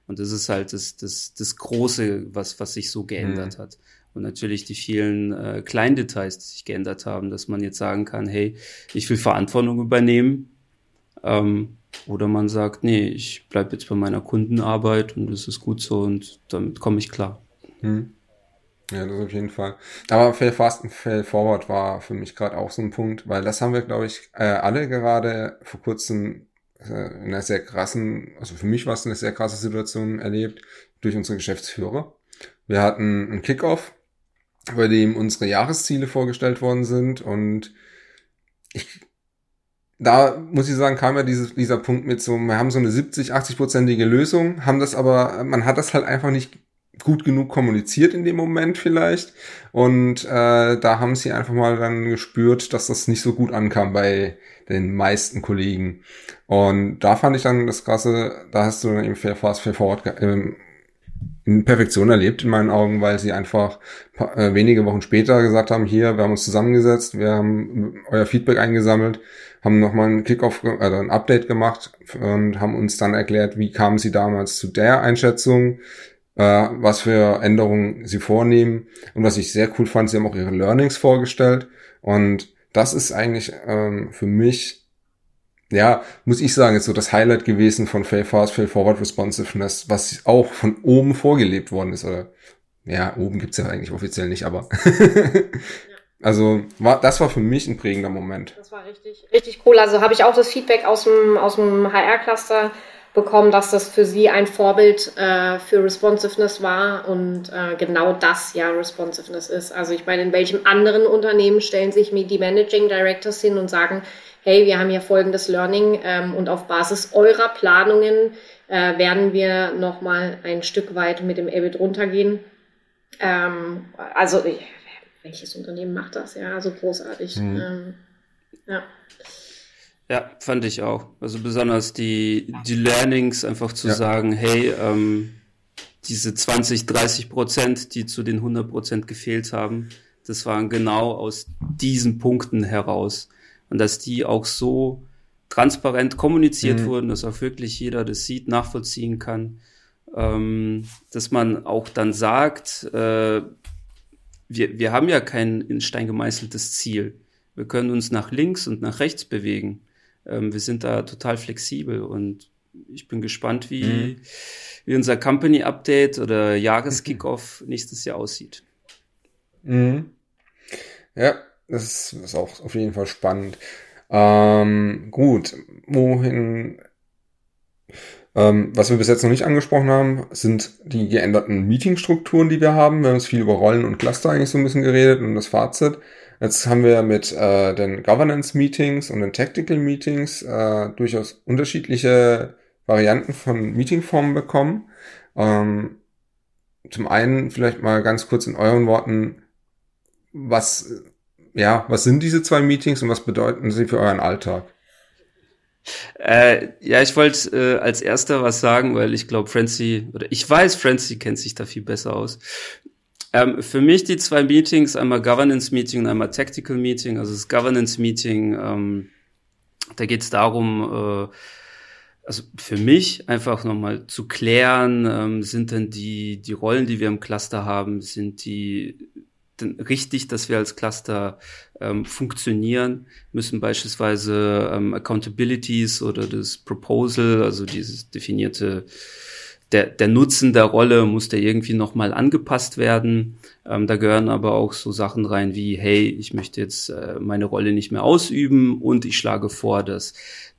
Und das ist halt das, das, das Große, was, was sich so geändert mhm. hat. Und natürlich die vielen äh, Kleindetails, die sich geändert haben, dass man jetzt sagen kann, hey, ich will Verantwortung übernehmen. Ähm, oder man sagt, nee, ich bleibe jetzt bei meiner Kundenarbeit und das ist gut so und damit komme ich klar. Hm. Ja, das auf jeden Fall. Aber Fail Fast und Fail Forward war für mich gerade auch so ein Punkt, weil das haben wir, glaube ich, äh, alle gerade vor kurzem äh, in einer sehr krassen, also für mich war es eine sehr krasse Situation erlebt durch unsere Geschäftsführer. Wir hatten einen Kickoff bei dem unsere Jahresziele vorgestellt worden sind. Und ich, da muss ich sagen, kam ja dieses, dieser Punkt mit so, wir haben so eine 70, 80-prozentige Lösung, haben das aber, man hat das halt einfach nicht gut genug kommuniziert in dem Moment vielleicht. Und äh, da haben sie einfach mal dann gespürt, dass das nicht so gut ankam bei den meisten Kollegen. Und da fand ich dann das Krasse, da hast du dann eben Fair Fast, Fair Forward ähm, in Perfektion erlebt in meinen Augen, weil sie einfach äh, wenige Wochen später gesagt haben, hier, wir haben uns zusammengesetzt, wir haben euer Feedback eingesammelt, haben nochmal ein Kickoff, also ein Update gemacht und haben uns dann erklärt, wie kamen sie damals zu der Einschätzung, äh, was für Änderungen sie vornehmen. Und was ich sehr cool fand, sie haben auch ihre Learnings vorgestellt. Und das ist eigentlich ähm, für mich ja, muss ich sagen, ist so das Highlight gewesen von Fail Fast, Fail Forward Responsiveness, was auch von oben vorgelebt worden ist. Oder ja, oben gibt's ja eigentlich offiziell nicht, aber [laughs] also war, das war für mich ein prägender Moment. Das war richtig, richtig cool. Also habe ich auch das Feedback aus dem, aus dem HR-Cluster bekommen, dass das für sie ein Vorbild äh, für Responsiveness war und äh, genau das ja Responsiveness ist. Also ich meine, in welchem anderen Unternehmen stellen sich mir die Managing Directors hin und sagen, hey, wir haben hier folgendes Learning ähm, und auf Basis eurer Planungen äh, werden wir nochmal ein Stück weit mit dem EBIT runtergehen. Ähm, also, welches Unternehmen macht das? Ja, so großartig. Mhm. Ähm, ja. Ja, fand ich auch. Also besonders die, die Learnings einfach zu ja. sagen, hey, ähm, diese 20, 30 Prozent, die zu den 100 Prozent gefehlt haben, das waren genau aus diesen Punkten heraus und dass die auch so transparent kommuniziert mhm. wurden, dass auch wirklich jeder das sieht, nachvollziehen kann, ähm, dass man auch dann sagt, äh, wir, wir haben ja kein in Stein gemeißeltes Ziel. Wir können uns nach links und nach rechts bewegen. Ähm, wir sind da total flexibel und ich bin gespannt, wie, mhm. wie unser Company Update oder Jahreskickoff [laughs] nächstes Jahr aussieht. Mhm. Ja, das ist auch auf jeden Fall spannend. Ähm, gut, wohin. Ähm, was wir bis jetzt noch nicht angesprochen haben, sind die geänderten Meetingstrukturen, die wir haben. Wir haben jetzt viel über Rollen und Cluster eigentlich so ein bisschen geredet und das Fazit. Jetzt haben wir mit äh, den Governance Meetings und den Tactical Meetings äh, durchaus unterschiedliche Varianten von Meetingformen bekommen. Ähm, zum einen vielleicht mal ganz kurz in euren Worten, was ja, was sind diese zwei Meetings und was bedeuten sie für euren Alltag? Äh, ja, ich wollte äh, als erster was sagen, weil ich glaube, Francie, oder ich weiß, Francie kennt sich da viel besser aus. Ähm, für mich die zwei Meetings, einmal Governance Meeting und einmal Tactical Meeting. Also das Governance Meeting, ähm, da geht es darum, äh, also für mich einfach nochmal zu klären, ähm, sind denn die, die Rollen, die wir im Cluster haben, sind die richtig, dass wir als Cluster ähm, funktionieren, müssen beispielsweise ähm, Accountabilities oder das Proposal, also dieses definierte der, der Nutzen der Rolle muss der irgendwie nochmal angepasst werden. Ähm, da gehören aber auch so Sachen rein wie, hey, ich möchte jetzt äh, meine Rolle nicht mehr ausüben und ich schlage vor, dass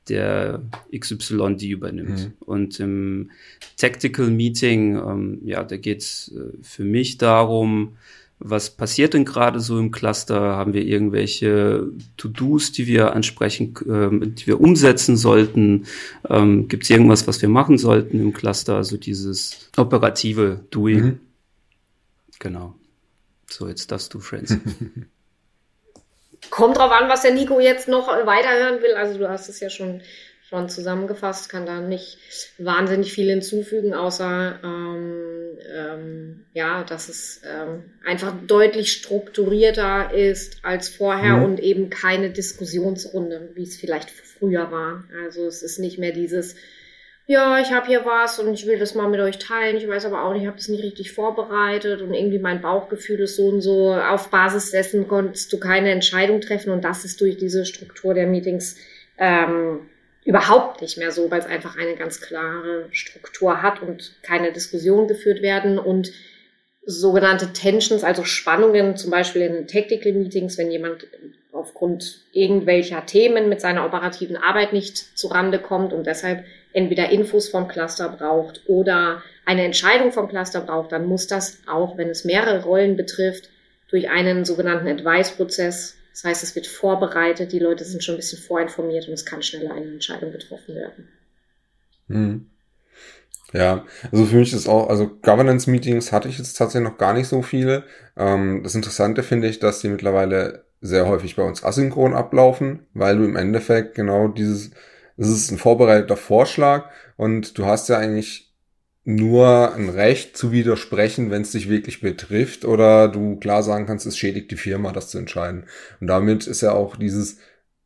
der XY die übernimmt. Mhm. Und im Tactical Meeting, ähm, ja, da geht's äh, für mich darum, was passiert denn gerade so im Cluster? Haben wir irgendwelche To-Dos, die wir ansprechen, äh, die wir umsetzen sollten? Ähm, Gibt es irgendwas, was wir machen sollten im Cluster? Also dieses operative Doing. Mhm. Genau. So, jetzt darfst du, Friends. [laughs] Kommt drauf an, was der Nico jetzt noch weiterhören will. Also du hast es ja schon schon zusammengefasst, kann da nicht wahnsinnig viel hinzufügen, außer ähm, ähm, ja, dass es ähm, einfach deutlich strukturierter ist als vorher mhm. und eben keine Diskussionsrunde, wie es vielleicht früher war. Also es ist nicht mehr dieses ja, ich habe hier was und ich will das mal mit euch teilen. Ich weiß aber auch nicht, ich habe das nicht richtig vorbereitet und irgendwie mein Bauchgefühl ist so und so. Auf Basis dessen konntest du keine Entscheidung treffen und das ist durch diese Struktur der Meetings ähm, überhaupt nicht mehr so, weil es einfach eine ganz klare Struktur hat und keine Diskussionen geführt werden. Und sogenannte Tensions, also Spannungen, zum Beispiel in Tactical Meetings, wenn jemand aufgrund irgendwelcher Themen mit seiner operativen Arbeit nicht zurande kommt und deshalb entweder Infos vom Cluster braucht oder eine Entscheidung vom Cluster braucht, dann muss das auch, wenn es mehrere Rollen betrifft, durch einen sogenannten Advice-Prozess das heißt, es wird vorbereitet, die Leute sind schon ein bisschen vorinformiert und es kann schneller eine Entscheidung getroffen werden. Hm. Ja, also für mich ist auch, also Governance-Meetings hatte ich jetzt tatsächlich noch gar nicht so viele. Ähm, das Interessante finde ich, dass die mittlerweile sehr häufig bei uns asynchron ablaufen, weil du im Endeffekt genau dieses, es ist ein vorbereiteter Vorschlag und du hast ja eigentlich nur ein Recht zu widersprechen, wenn es dich wirklich betrifft oder du klar sagen kannst, es schädigt die Firma, das zu entscheiden. Und damit ist ja auch dieses,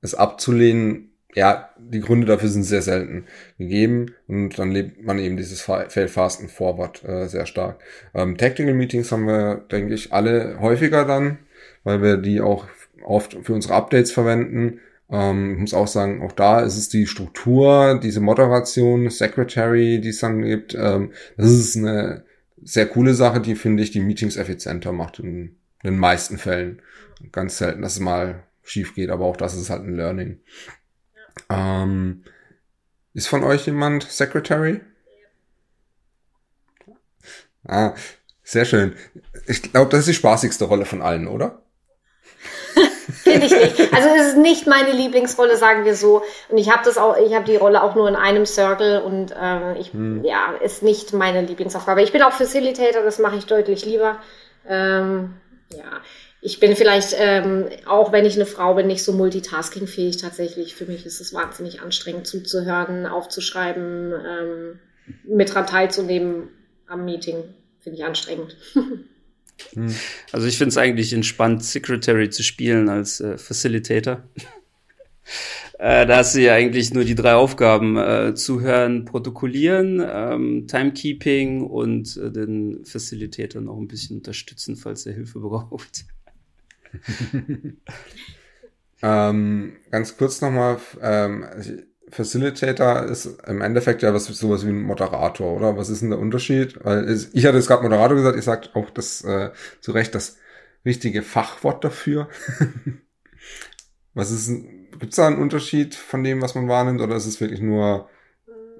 es abzulehnen, ja, die Gründe dafür sind sehr selten gegeben und dann lebt man eben dieses Fail Fast and Forward äh, sehr stark. Ähm, Tactical Meetings haben wir, denke ich, alle häufiger dann, weil wir die auch oft für unsere Updates verwenden ähm, ich muss auch sagen, auch da ist es die Struktur, diese Moderation, Secretary, die es dann gibt. Ähm, das ist eine sehr coole Sache, die finde ich die Meetings effizienter macht in, den meisten Fällen. Ganz selten, dass es mal schief geht, aber auch das ist halt ein Learning. Ähm, ist von euch jemand Secretary? Ah, sehr schön. Ich glaube, das ist die spaßigste Rolle von allen, oder? Finde ich nicht. Also es ist nicht meine Lieblingsrolle, sagen wir so. Und ich habe das auch, ich habe die Rolle auch nur in einem Circle und äh, ich, hm. ja, ist nicht meine Lieblingsaufgabe. Ich bin auch Facilitator, das mache ich deutlich lieber. Ähm, ja, ich bin vielleicht, ähm, auch wenn ich eine Frau bin, nicht so multitaskingfähig tatsächlich. Für mich ist es wahnsinnig anstrengend zuzuhören, aufzuschreiben, ähm, mit dran teilzunehmen am Meeting. Finde ich anstrengend. [laughs] Hm. Also ich finde es eigentlich entspannt, Secretary zu spielen als äh, Facilitator. [laughs] äh, da hast du ja eigentlich nur die drei Aufgaben: äh, Zuhören, Protokollieren, ähm, Timekeeping und äh, den Facilitator noch ein bisschen unterstützen, falls er Hilfe [laughs] braucht. [laughs] ähm, ganz kurz nochmal, ähm, Facilitator ist im Endeffekt ja was sowas wie ein Moderator, oder? Was ist denn der Unterschied? Weil ich hatte jetzt gerade Moderator gesagt, ihr sagt auch das äh, zu Recht das richtige Fachwort dafür. [laughs] was ist gibt es da einen Unterschied von dem, was man wahrnimmt, oder ist es wirklich nur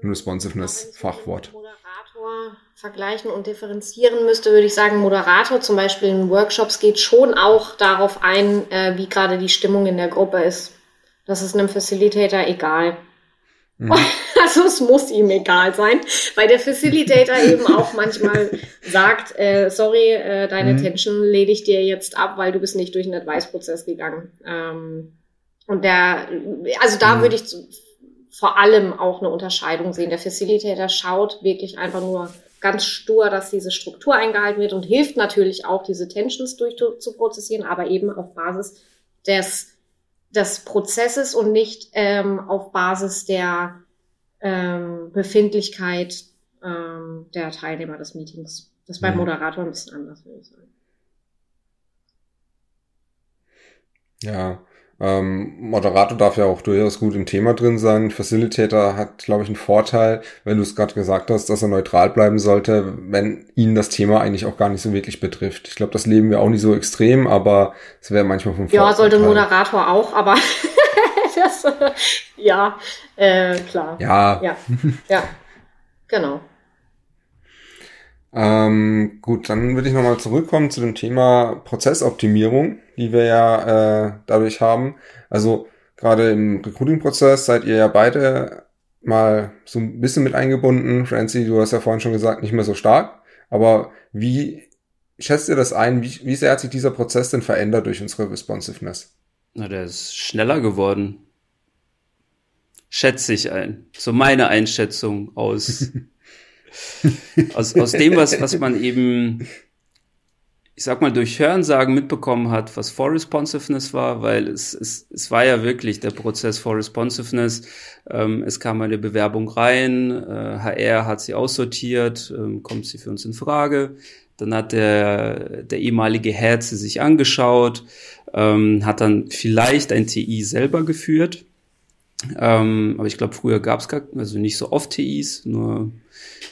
ein Responsiveness-Fachwort? Moderator vergleichen und differenzieren müsste, würde ich sagen, Moderator zum Beispiel in Workshops geht schon auch darauf ein, äh, wie gerade die Stimmung in der Gruppe ist. Das ist einem Facilitator egal. Mhm. [laughs] Also es muss ihm egal sein, weil der Facilitator [laughs] eben auch manchmal sagt, äh, sorry, äh, deine mhm. Tension lege ich dir jetzt ab, weil du bist nicht durch den Advice-Prozess gegangen. Ähm, und der, also da mhm. würde ich vor allem auch eine Unterscheidung sehen. Der Facilitator schaut wirklich einfach nur ganz stur, dass diese Struktur eingehalten wird und hilft natürlich auch, diese Tensions durch zu prozessieren, aber eben auf Basis des, des Prozesses und nicht ähm, auf Basis der ähm, Befindlichkeit ähm, der Teilnehmer des Meetings. Das ist beim mhm. Moderator ein bisschen anders, würde ich sagen. Ja, ähm, Moderator darf ja auch durchaus gut im Thema drin sein. Facilitator hat, glaube ich, einen Vorteil, wenn du es gerade gesagt hast, dass er neutral bleiben sollte, wenn ihn das Thema eigentlich auch gar nicht so wirklich betrifft. Ich glaube, das leben wir auch nicht so extrem, aber es wäre manchmal vom Vorteil. Ja, sollte Moderator auch, aber [laughs] das, ja, äh, klar. Ja. Ja, ja. genau. Ähm, gut, dann würde ich nochmal zurückkommen zu dem Thema Prozessoptimierung, die wir ja äh, dadurch haben. Also gerade im Recruiting-Prozess seid ihr ja beide mal so ein bisschen mit eingebunden. Francie, du hast ja vorhin schon gesagt, nicht mehr so stark. Aber wie schätzt ihr das ein? Wie, wie sehr hat sich dieser Prozess denn verändert durch unsere Responsiveness? Na, der ist schneller geworden. Schätze ich ein. So meine Einschätzung aus [laughs] aus, aus dem, was, was man eben, ich sag mal, durch Hörensagen mitbekommen hat, was for Responsiveness war, weil es, es, es war ja wirklich der Prozess for Responsiveness. Ähm, es kam eine Bewerbung rein, äh, HR hat sie aussortiert, ähm, kommt sie für uns in Frage. Dann hat der, der ehemalige Head sie sich angeschaut, ähm, hat dann vielleicht ein TI selber geführt. Ähm, aber ich glaube, früher gab es gar, also nicht so oft TIs, nur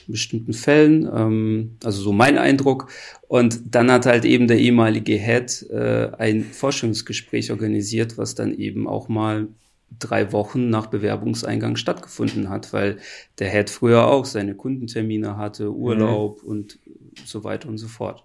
in bestimmten Fällen. Ähm, also so mein Eindruck. Und dann hat halt eben der ehemalige Head äh, ein Forschungsgespräch organisiert, was dann eben auch mal drei Wochen nach Bewerbungseingang stattgefunden hat, weil der Head früher auch seine Kundentermine hatte, Urlaub mhm. und so weiter und so fort.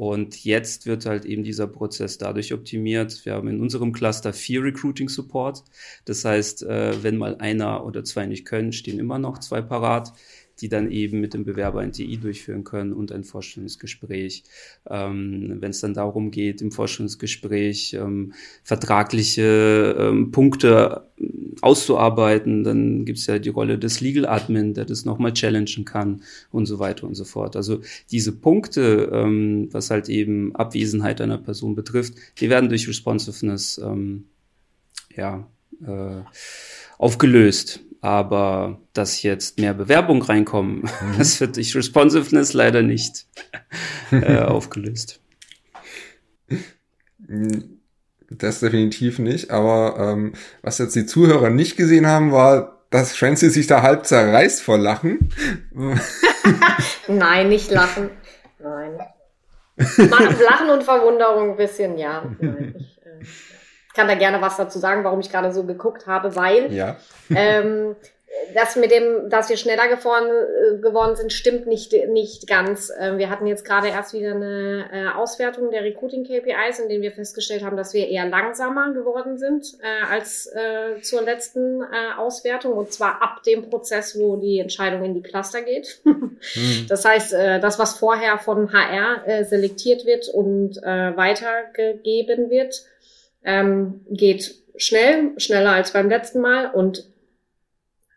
Und jetzt wird halt eben dieser Prozess dadurch optimiert. Wir haben in unserem Cluster vier Recruiting Support. Das heißt, äh, wenn mal einer oder zwei nicht können, stehen immer noch zwei parat die dann eben mit dem Bewerber ein TI durchführen können und ein Vorstellungsgespräch. Ähm, Wenn es dann darum geht, im Vorstellungsgespräch ähm, vertragliche ähm, Punkte auszuarbeiten, dann gibt es ja die Rolle des Legal Admin, der das nochmal challengen kann und so weiter und so fort. Also diese Punkte, ähm, was halt eben Abwesenheit einer Person betrifft, die werden durch Responsiveness ähm, ja, äh, aufgelöst aber dass jetzt mehr Bewerbungen reinkommen, mhm. das wird durch Responsiveness leider nicht äh, [laughs] aufgelöst. Das definitiv nicht, aber ähm, was jetzt die Zuhörer nicht gesehen haben, war, dass Francie sich da halb zerreißt vor Lachen. [laughs] Nein, nicht lachen. Nein. Lachen und Verwunderung ein bisschen, ja. [laughs] Nein, ich, äh, kann da gerne was dazu sagen, warum ich gerade so geguckt habe, weil ja. ähm, das mit dem, dass wir schneller geworden, äh, geworden sind, stimmt nicht, nicht ganz. Ähm, wir hatten jetzt gerade erst wieder eine äh, Auswertung der Recruiting KPIs, in denen wir festgestellt haben, dass wir eher langsamer geworden sind äh, als zur letzten Auswertung und zwar ab dem Prozess, wo die Entscheidung in die Cluster geht. [laughs] mhm. Das heißt, das, was vorher von HR selektiert wird und weitergegeben wird, ähm, geht schnell, schneller als beim letzten Mal und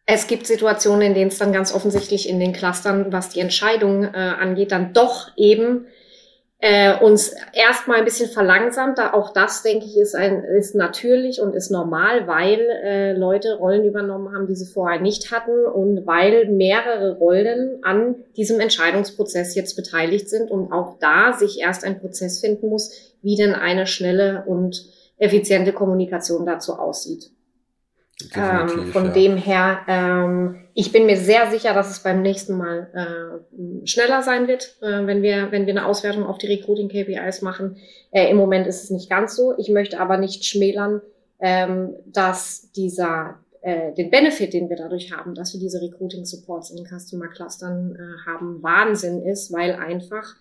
es gibt Situationen, in denen es dann ganz offensichtlich in den Clustern, was die Entscheidung äh, angeht, dann doch eben äh, uns erstmal ein bisschen verlangsamt. Da auch das, denke ich, ist, ein, ist natürlich und ist normal, weil äh, Leute Rollen übernommen haben, die sie vorher nicht hatten und weil mehrere Rollen an diesem Entscheidungsprozess jetzt beteiligt sind und auch da sich erst ein Prozess finden muss, wie denn eine schnelle und effiziente Kommunikation dazu aussieht. Ähm, von ja. dem her, ähm, ich bin mir sehr sicher, dass es beim nächsten Mal äh, schneller sein wird, äh, wenn wir wenn wir eine Auswertung auf die Recruiting KPIs machen. Äh, Im Moment ist es nicht ganz so. Ich möchte aber nicht schmälern, ähm, dass dieser äh, den Benefit, den wir dadurch haben, dass wir diese Recruiting Supports in den Customer Clustern äh, haben, Wahnsinn ist, weil einfach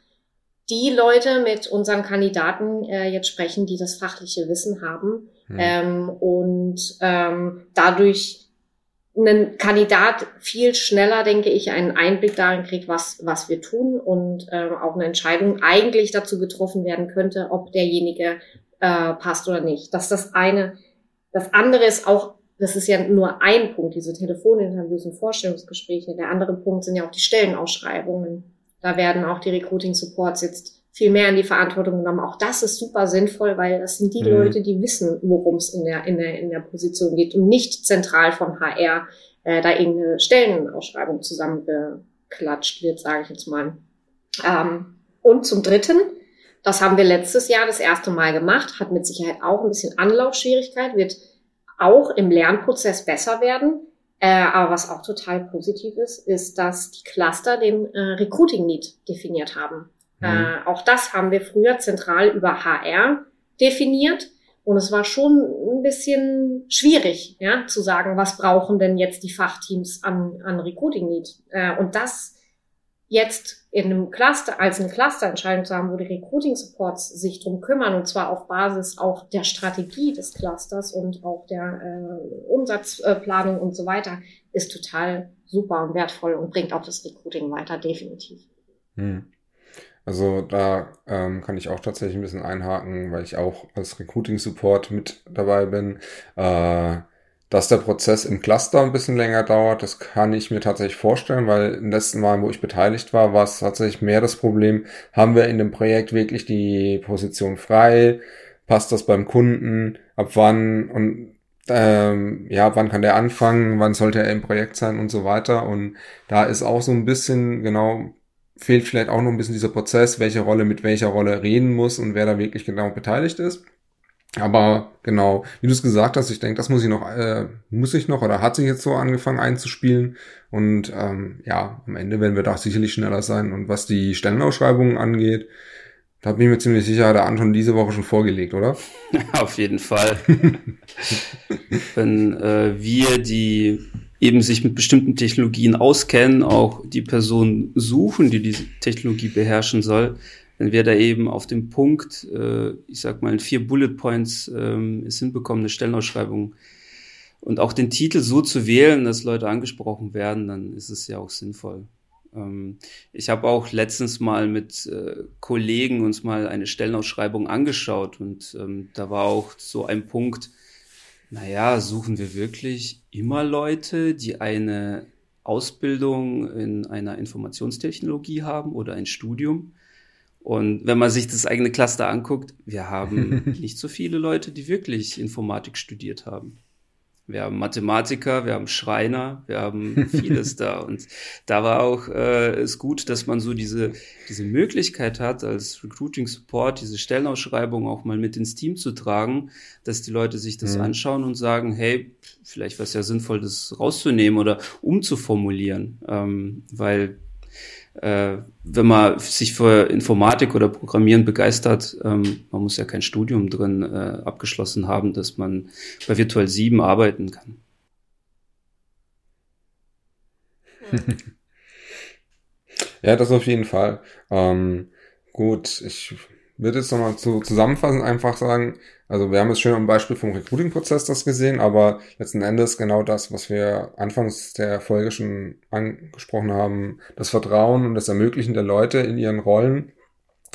die Leute mit unseren Kandidaten äh, jetzt sprechen, die das fachliche Wissen haben mhm. ähm, und ähm, dadurch ein Kandidat viel schneller, denke ich, einen Einblick darin kriegt, was, was wir tun und äh, auch eine Entscheidung eigentlich dazu getroffen werden könnte, ob derjenige äh, passt oder nicht. Das ist das eine. Das andere ist auch, das ist ja nur ein Punkt, diese Telefoninterviews und Vorstellungsgespräche. Der andere Punkt sind ja auch die Stellenausschreibungen. Da werden auch die Recruiting Supports jetzt viel mehr in die Verantwortung genommen. Auch das ist super sinnvoll, weil das sind die mhm. Leute, die wissen, worum es in der, in, der, in der Position geht und nicht zentral von HR äh, da irgendeine Stellenausschreibung zusammengeklatscht wird, sage ich jetzt mal. Ähm, und zum Dritten, das haben wir letztes Jahr das erste Mal gemacht, hat mit Sicherheit auch ein bisschen Anlaufschwierigkeit, wird auch im Lernprozess besser werden. Äh, aber was auch total positiv ist, ist, dass die Cluster den äh, Recruiting Need definiert haben. Mhm. Äh, auch das haben wir früher zentral über HR definiert. Und es war schon ein bisschen schwierig, ja, zu sagen, was brauchen denn jetzt die Fachteams an, an Recruiting Need. Äh, und das jetzt in einem Cluster, als eine Clusterentscheidung zu haben, wo die Recruiting Supports sich drum kümmern, und zwar auf Basis auch der Strategie des Clusters und auch der äh, Umsatzplanung und so weiter, ist total super und wertvoll und bringt auch das Recruiting weiter, definitiv. Hm. Also da ähm, kann ich auch tatsächlich ein bisschen einhaken, weil ich auch als Recruiting Support mit dabei bin. Äh, dass der Prozess im Cluster ein bisschen länger dauert, das kann ich mir tatsächlich vorstellen, weil im letzten Mal, wo ich beteiligt war, war es tatsächlich mehr das Problem, haben wir in dem Projekt wirklich die Position frei, passt das beim Kunden, ab wann und ähm, ja, wann kann der anfangen, wann sollte er im Projekt sein und so weiter. Und da ist auch so ein bisschen genau fehlt vielleicht auch noch ein bisschen dieser Prozess, welche Rolle mit welcher Rolle reden muss und wer da wirklich genau beteiligt ist. Aber genau, wie du es gesagt hast, ich denke, das muss ich noch, äh, muss ich noch oder hat sich jetzt so angefangen einzuspielen. Und ähm, ja, am Ende werden wir da sicherlich schneller sein. Und was die Stellenausschreibungen angeht, da bin ich mir ziemlich sicher, der Anton diese Woche schon vorgelegt, oder? [laughs] Auf jeden Fall. [laughs] Wenn äh, wir die eben sich mit bestimmten Technologien auskennen, auch die Person suchen, die diese Technologie beherrschen soll, wenn wir da eben auf dem Punkt, äh, ich sag mal in vier Bullet Points ähm, es hinbekommen, eine Stellenausschreibung und auch den Titel so zu wählen, dass Leute angesprochen werden, dann ist es ja auch sinnvoll. Ähm, ich habe auch letztens mal mit äh, Kollegen uns mal eine Stellenausschreibung angeschaut und ähm, da war auch so ein Punkt, naja, suchen wir wirklich immer Leute, die eine Ausbildung in einer Informationstechnologie haben oder ein Studium? Und wenn man sich das eigene Cluster anguckt, wir haben [laughs] nicht so viele Leute, die wirklich Informatik studiert haben. Wir haben Mathematiker, wir haben Schreiner, wir haben [laughs] vieles da. Und da war auch äh, es gut, dass man so diese, diese Möglichkeit hat, als Recruiting Support diese Stellenausschreibung auch mal mit ins Team zu tragen, dass die Leute sich das mhm. anschauen und sagen, hey, vielleicht wäre es ja sinnvoll, das rauszunehmen oder umzuformulieren. Ähm, weil äh, wenn man sich für Informatik oder Programmieren begeistert, ähm, man muss ja kein Studium drin äh, abgeschlossen haben, dass man bei Virtual 7 arbeiten kann. [laughs] ja, das auf jeden Fall. Ähm, gut, ich würde jetzt nochmal zu zusammenfassen einfach sagen, also wir haben jetzt schön am Beispiel vom Recruiting-Prozess das gesehen, aber letzten Endes genau das, was wir anfangs der Folge schon angesprochen haben, das Vertrauen und das Ermöglichen der Leute in ihren Rollen,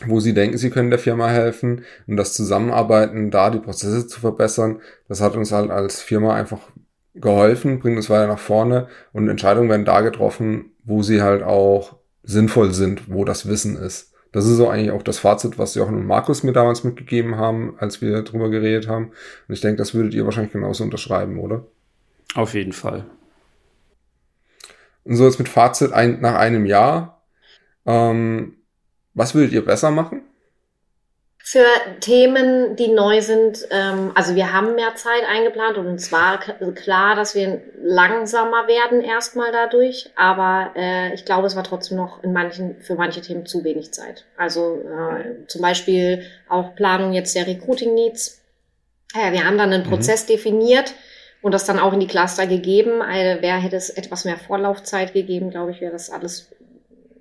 wo sie denken, sie können der Firma helfen und das Zusammenarbeiten, da die Prozesse zu verbessern, das hat uns halt als Firma einfach geholfen, bringt uns weiter nach vorne und Entscheidungen werden da getroffen, wo sie halt auch sinnvoll sind, wo das Wissen ist. Das ist so eigentlich auch das Fazit, was Jochen und Markus mir damals mitgegeben haben, als wir drüber geredet haben. Und ich denke, das würdet ihr wahrscheinlich genauso unterschreiben, oder? Auf jeden Fall. Und so jetzt mit Fazit ein, nach einem Jahr. Ähm, was würdet ihr besser machen? Für Themen, die neu sind. Ähm, also wir haben mehr Zeit eingeplant und uns war klar, dass wir langsamer werden erstmal dadurch. Aber äh, ich glaube, es war trotzdem noch in manchen, für manche Themen zu wenig Zeit. Also äh, zum Beispiel auch Planung jetzt der Recruiting Needs. Ja, wir haben dann einen mhm. Prozess definiert und das dann auch in die Cluster gegeben. Also, wer hätte es etwas mehr Vorlaufzeit gegeben, glaube ich, wäre das alles,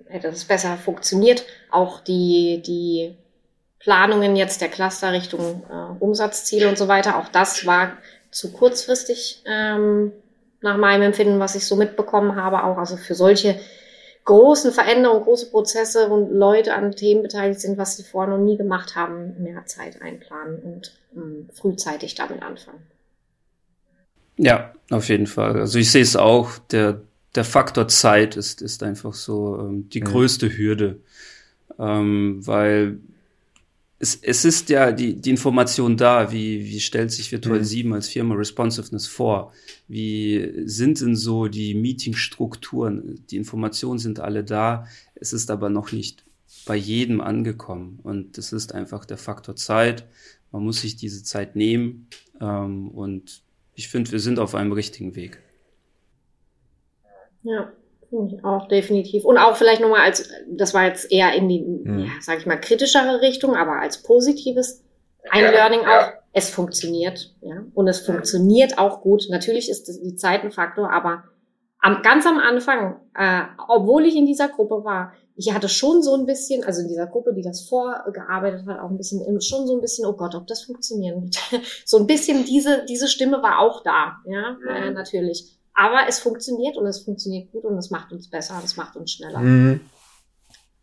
hätte das besser funktioniert. Auch die, die Planungen jetzt der Cluster Richtung äh, Umsatzziele und so weiter. Auch das war zu kurzfristig ähm, nach meinem Empfinden, was ich so mitbekommen habe, auch also für solche großen Veränderungen, große Prozesse und Leute an Themen beteiligt sind, was sie vorher noch nie gemacht haben, mehr Zeit einplanen und ähm, frühzeitig damit anfangen. Ja, auf jeden Fall. Also ich sehe es auch, der, der Faktor Zeit ist, ist einfach so ähm, die mhm. größte Hürde. Ähm, weil es, es ist ja die, die Information da, wie, wie stellt sich Virtual mhm. 7 als Firma Responsiveness vor? Wie sind denn so die Meetingstrukturen? Die Informationen sind alle da, es ist aber noch nicht bei jedem angekommen. Und das ist einfach der Faktor Zeit. Man muss sich diese Zeit nehmen. Ähm, und ich finde, wir sind auf einem richtigen Weg. Ja. Auch, definitiv. Und auch vielleicht nochmal als, das war jetzt eher in die, mhm. ja, sag ich mal, kritischere Richtung, aber als positives ein ja, Learning ja. auch, es funktioniert, ja. Und es funktioniert auch gut. Natürlich ist die Zeit ein Faktor, aber am, ganz am Anfang, äh, obwohl ich in dieser Gruppe war, ich hatte schon so ein bisschen, also in dieser Gruppe, die das vorgearbeitet hat, auch ein bisschen, schon so ein bisschen, oh Gott, ob das funktionieren wird. [laughs] so ein bisschen diese, diese Stimme war auch da, ja, mhm. äh, natürlich. Aber es funktioniert und es funktioniert gut und es macht uns besser, es macht uns schneller. Mhm.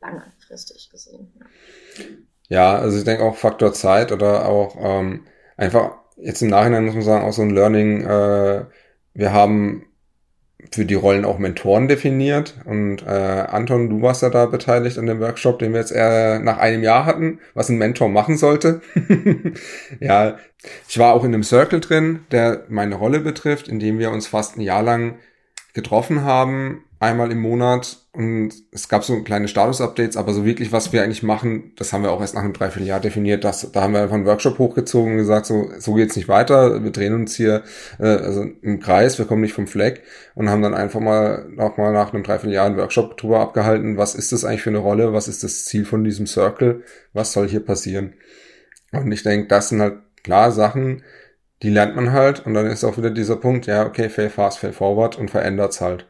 Langfristig gesehen. Ja. ja, also ich denke auch Faktor Zeit oder auch ähm, einfach jetzt im Nachhinein muss man sagen, auch so ein Learning, äh, wir haben für die Rollen auch Mentoren definiert. Und äh, Anton, du warst ja da beteiligt an dem Workshop, den wir jetzt eher nach einem Jahr hatten, was ein Mentor machen sollte. [laughs] ja, ich war auch in einem Circle drin, der meine Rolle betrifft, in dem wir uns fast ein Jahr lang getroffen haben, einmal im Monat und es gab so kleine Status-Updates, aber so wirklich, was wir eigentlich machen, das haben wir auch erst nach einem Dreivierteljahr definiert. Das, da haben wir einfach einen Workshop hochgezogen und gesagt, so, so geht's nicht weiter. Wir drehen uns hier äh, also im Kreis, wir kommen nicht vom Fleck und haben dann einfach mal noch mal nach einem Dreivierteljahr einen Workshop drüber abgehalten. Was ist das eigentlich für eine Rolle? Was ist das Ziel von diesem Circle? Was soll hier passieren? Und ich denke, das sind halt klar Sachen, die lernt man halt und dann ist auch wieder dieser Punkt, ja, okay, fail fast, fail forward und verändert's halt.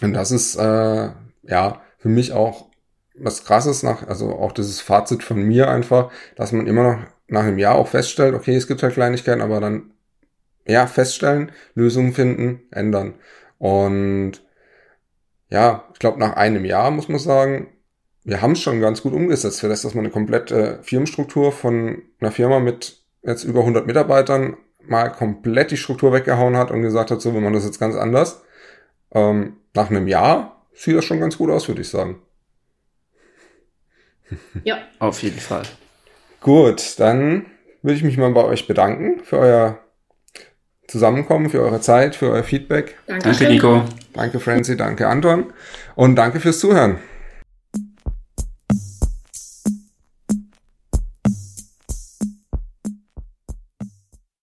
Und das ist äh, ja für mich auch was krasses nach, also auch dieses Fazit von mir einfach, dass man immer noch nach einem Jahr auch feststellt, okay, es gibt halt Kleinigkeiten, aber dann ja feststellen, Lösungen finden, ändern. Und ja, ich glaube, nach einem Jahr muss man sagen, wir haben es schon ganz gut umgesetzt. Für das, dass man eine komplette Firmenstruktur von einer Firma mit jetzt über 100 Mitarbeitern mal komplett die Struktur weggehauen hat und gesagt hat, so, wir machen das jetzt ganz anders. Ähm, nach einem Jahr sieht das schon ganz gut aus, würde ich sagen. [laughs] Ja. Auf jeden Fall. Gut, dann würde ich mich mal bei euch bedanken für euer Zusammenkommen, für eure Zeit, für euer Feedback. Danke, danke Nico. Danke, Francie, danke, Anton. Und danke fürs Zuhören.